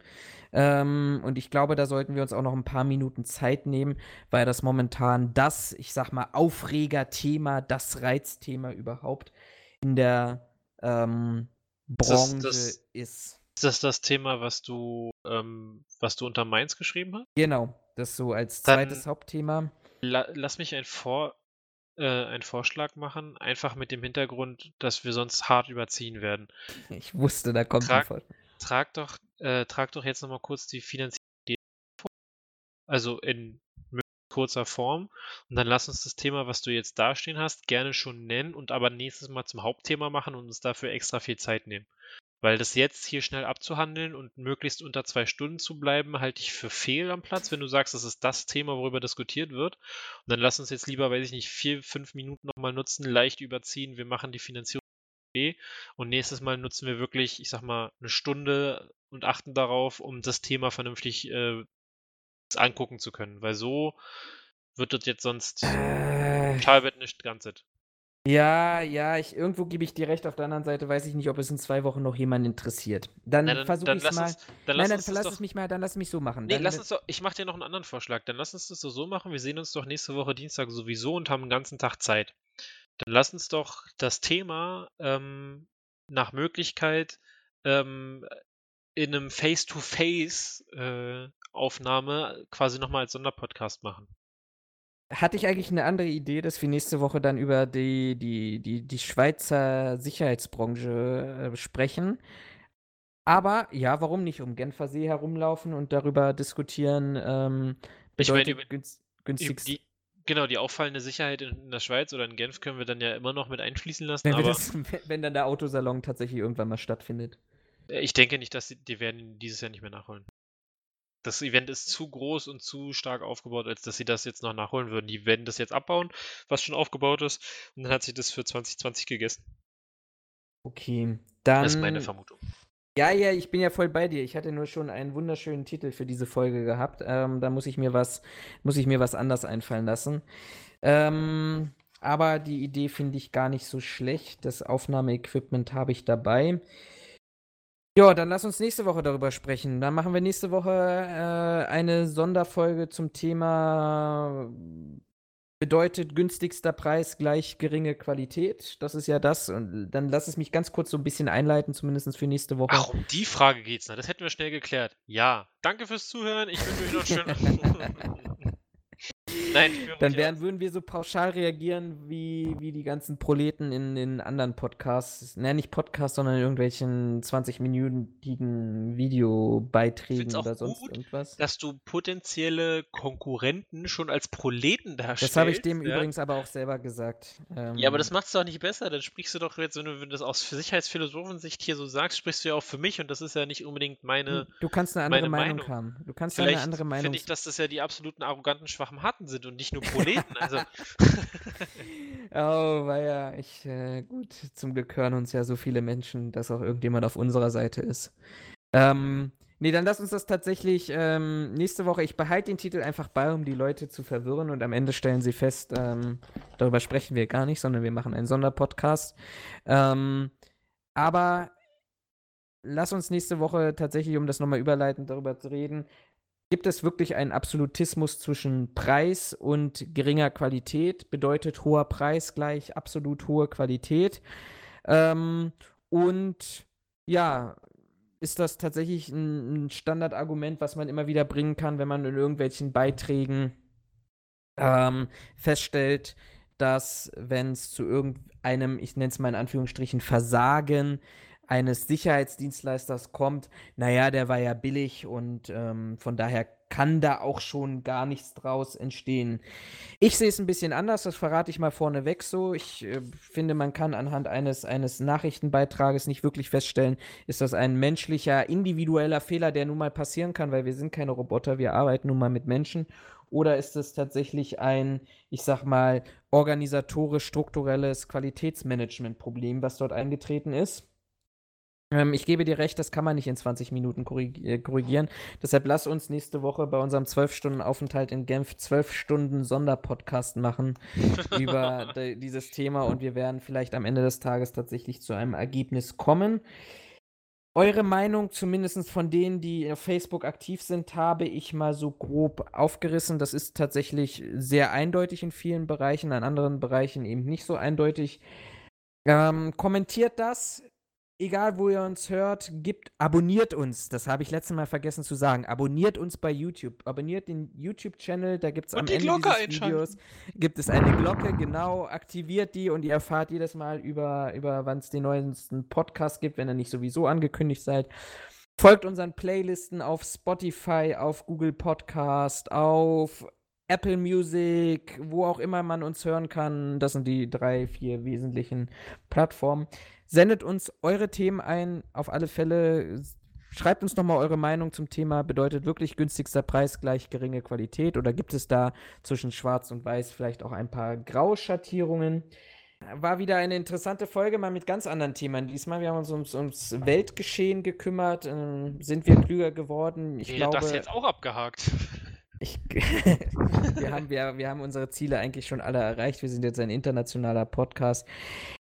Ähm, und ich glaube, da sollten wir uns auch noch ein paar Minuten Zeit nehmen, weil das momentan das, ich sag mal, Aufregerthema, das Reizthema überhaupt in der ähm, Branche das, das, ist. Ist das das Thema, was du, ähm, was du unter Mainz geschrieben hast? Genau, das so als zweites Dann Hauptthema. La lass mich ein Vor äh, einen Vorschlag machen, einfach mit dem Hintergrund, dass wir sonst hart überziehen werden. Ich wusste, da kommt trag, ein trag doch, äh, trag doch jetzt nochmal kurz die Finanzierung vor. Also in kurzer Form. Und dann lass uns das Thema, was du jetzt dastehen hast, gerne schon nennen und aber nächstes Mal zum Hauptthema machen und uns dafür extra viel Zeit nehmen. Weil das jetzt hier schnell abzuhandeln und möglichst unter zwei Stunden zu bleiben, halte ich für fehl am Platz, wenn du sagst, das ist das Thema, worüber diskutiert wird. Und dann lass uns jetzt lieber, weiß ich nicht, vier, fünf Minuten nochmal nutzen, leicht überziehen. Wir machen die Finanzierung und nächstes Mal nutzen wir wirklich, ich sag mal, eine Stunde und achten darauf, um das Thema vernünftig äh, angucken zu können, weil so wird das jetzt sonst äh, Schalbett nicht ganz. Ja, ja, ich, irgendwo gebe ich dir recht. Auf der anderen Seite weiß ich nicht, ob es in zwei Wochen noch jemanden interessiert. Dann, dann versuche ich es mal. Dann nein, dann verlass es mich mal, dann lass mich so machen. Nee, dann, lass uns doch, ich mache dir noch einen anderen Vorschlag. Dann lass uns das so, so machen. Wir sehen uns doch nächste Woche Dienstag sowieso und haben den ganzen Tag Zeit. Dann lass uns doch das Thema ähm, nach Möglichkeit ähm, in einem Face-to-Face-Aufnahme äh, quasi nochmal als Sonderpodcast machen. Hatte ich eigentlich eine andere Idee, dass wir nächste Woche dann über die, die, die, die Schweizer Sicherheitsbranche äh, sprechen. Aber ja, warum nicht um Genfer See herumlaufen und darüber diskutieren, ähm, ich meine, über, günst, günstigst. Die, genau, die auffallende Sicherheit in, der Schweiz oder in Genf können wir dann ja immer noch mit einfließen lassen. Wenn, das, wenn dann der Autosalon tatsächlich irgendwann mal stattfindet. Ich denke nicht, dass die, die werden dieses Jahr nicht mehr nachholen. Das Event ist zu groß und zu stark aufgebaut, als dass sie das jetzt noch nachholen würden. Die werden das jetzt abbauen, was schon aufgebaut ist, und dann hat sich das für 2020 gegessen. Okay, dann. Das ist meine Vermutung. Ja, ja, ich bin ja voll bei dir. Ich hatte nur schon einen wunderschönen Titel für diese Folge gehabt. Ähm, da muss ich mir was, muss ich mir was anders einfallen lassen. Ähm, aber die Idee finde ich gar nicht so schlecht. Das Aufnahmeequipment habe ich dabei. Ja, dann lass uns nächste Woche darüber sprechen. Dann machen wir nächste Woche äh, eine Sonderfolge zum Thema bedeutet günstigster Preis gleich geringe Qualität. Das ist ja das. Und dann lass es mich ganz kurz so ein bisschen einleiten, zumindest für nächste Woche. Ach, um die Frage geht's noch. Das hätten wir schnell geklärt. Ja. Danke fürs Zuhören. Ich wünsche euch noch einen schönen. Nein, dann wären, würden wir so pauschal reagieren wie, wie die ganzen Proleten in den anderen Podcasts. Nein, nicht Podcasts, sondern in irgendwelchen 20-minütigen Videobeiträgen oder sonst gut, irgendwas. Dass du potenzielle Konkurrenten schon als Proleten darstellst. Das habe ich dem ja. übrigens aber auch selber gesagt. Ähm, ja, aber das macht es doch nicht besser. Dann sprichst du doch jetzt, wenn du das aus Sicherheitsphilosophensicht hier so sagst, sprichst du ja auch für mich und das ist ja nicht unbedingt meine. Du kannst eine andere Meinung, Meinung, haben. Du kannst Vielleicht eine andere Meinung. Finde ich, dass das ja die absoluten arroganten, schwachen Hatten sind und nicht nur Proleten. Also. oh, war ja, ich, äh, gut, zum Glück hören uns ja so viele Menschen, dass auch irgendjemand auf unserer Seite ist. Ähm, nee, dann lass uns das tatsächlich ähm, nächste Woche, ich behalte den Titel einfach bei, um die Leute zu verwirren und am Ende stellen sie fest, ähm, darüber sprechen wir gar nicht, sondern wir machen einen Sonderpodcast. Ähm, aber lass uns nächste Woche tatsächlich, um das nochmal überleitend darüber zu reden, Gibt es wirklich einen Absolutismus zwischen Preis und geringer Qualität? Bedeutet hoher Preis gleich absolut hohe Qualität? Ähm, und ja, ist das tatsächlich ein, ein, Standardargument, was man immer wieder bringen kann, wenn man in irgendwelchen Beiträgen ähm, feststellt, dass wenn es zu irgendeinem, ich nenne es mal in Anführungsstrichen, Versagen eines Sicherheitsdienstleisters kommt, naja, der war ja billig und ähm, von daher kann da auch schon gar nichts draus entstehen. Ich sehe es ein bisschen anders, das verrate ich mal vorneweg so. Ich äh, finde, man kann anhand eines, eines Nachrichtenbeitrages nicht wirklich feststellen, ist das ein menschlicher, individueller Fehler, der nun mal passieren kann, weil wir sind keine Roboter, wir arbeiten nun mal mit Menschen. Oder ist es tatsächlich ein, ich sag mal, organisatorisch strukturelles Qualitätsmanagement-Problem, was dort eingetreten ist? Ähm, ich gebe dir recht, das kann man nicht in 20 Minuten äh, korrigieren. Deshalb lass uns nächste Woche bei unserem 12-Stunden-Aufenthalt in Genf 12 Stunden Sonderpodcast machen über dieses Thema und wir werden vielleicht am Ende des Tages tatsächlich zu einem Ergebnis kommen. Eure Meinung, zumindest von denen, die auf Facebook aktiv sind, habe ich mal so grob aufgerissen. Das ist tatsächlich sehr eindeutig in vielen Bereichen, in anderen Bereichen eben nicht so eindeutig. Ähm, kommentiert das, egal wo ihr uns hört, gibt, abonniert uns. Das habe ich letztes Mal vergessen zu sagen. Abonniert uns bei YouTube. Abonniert den YouTube-Channel, da gibt es am die Ende Glocke dieses Videos gibt es eine Glocke, genau, aktiviert die und ihr erfahrt jedes Mal über, über wann es den neuesten Podcast gibt, wenn ihr nicht sowieso angekündigt seid. Folgt unseren Playlisten auf Spotify, auf Google Podcast, auf Apple Music, wo auch immer man uns hören kann. Das sind die drei, vier wesentlichen Plattformen. Sendet uns eure Themen ein, auf alle Fälle. Schreibt uns nochmal eure Meinung zum Thema. Bedeutet wirklich günstigster Preis gleich geringe Qualität? Oder gibt es da zwischen Schwarz und Weiß vielleicht auch ein paar graue Schattierungen? War wieder eine interessante Folge, mal mit ganz anderen Themen. Diesmal, wir haben uns ums, ums Weltgeschehen gekümmert. Äh, sind wir klüger geworden? Ich nee, glaube, das jetzt auch abgehakt. Ich, wir, haben, wir, wir haben unsere Ziele eigentlich schon alle erreicht. Wir sind jetzt ein internationaler Podcast.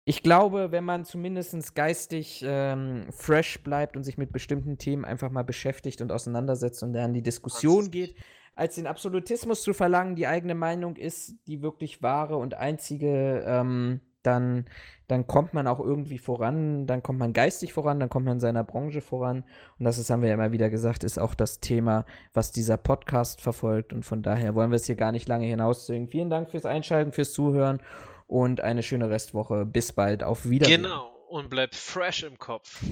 Ich glaube, wenn man zumindest geistig ähm, fresh bleibt und sich mit bestimmten Themen einfach mal beschäftigt und auseinandersetzt und dann die Diskussion geht, als den Absolutismus zu verlangen, die eigene Meinung ist die wirklich wahre und einzige, ähm, dann, dann kommt man auch irgendwie voran, dann kommt man geistig voran, dann kommt man in seiner Branche voran. Und das ist, haben wir ja immer wieder gesagt, ist auch das Thema, was dieser Podcast verfolgt. Und von daher wollen wir es hier gar nicht lange hinauszögern. Vielen Dank fürs Einschalten, fürs Zuhören und eine schöne Restwoche. Bis bald. Auf Wiedersehen. Genau. Und bleibt fresh im Kopf.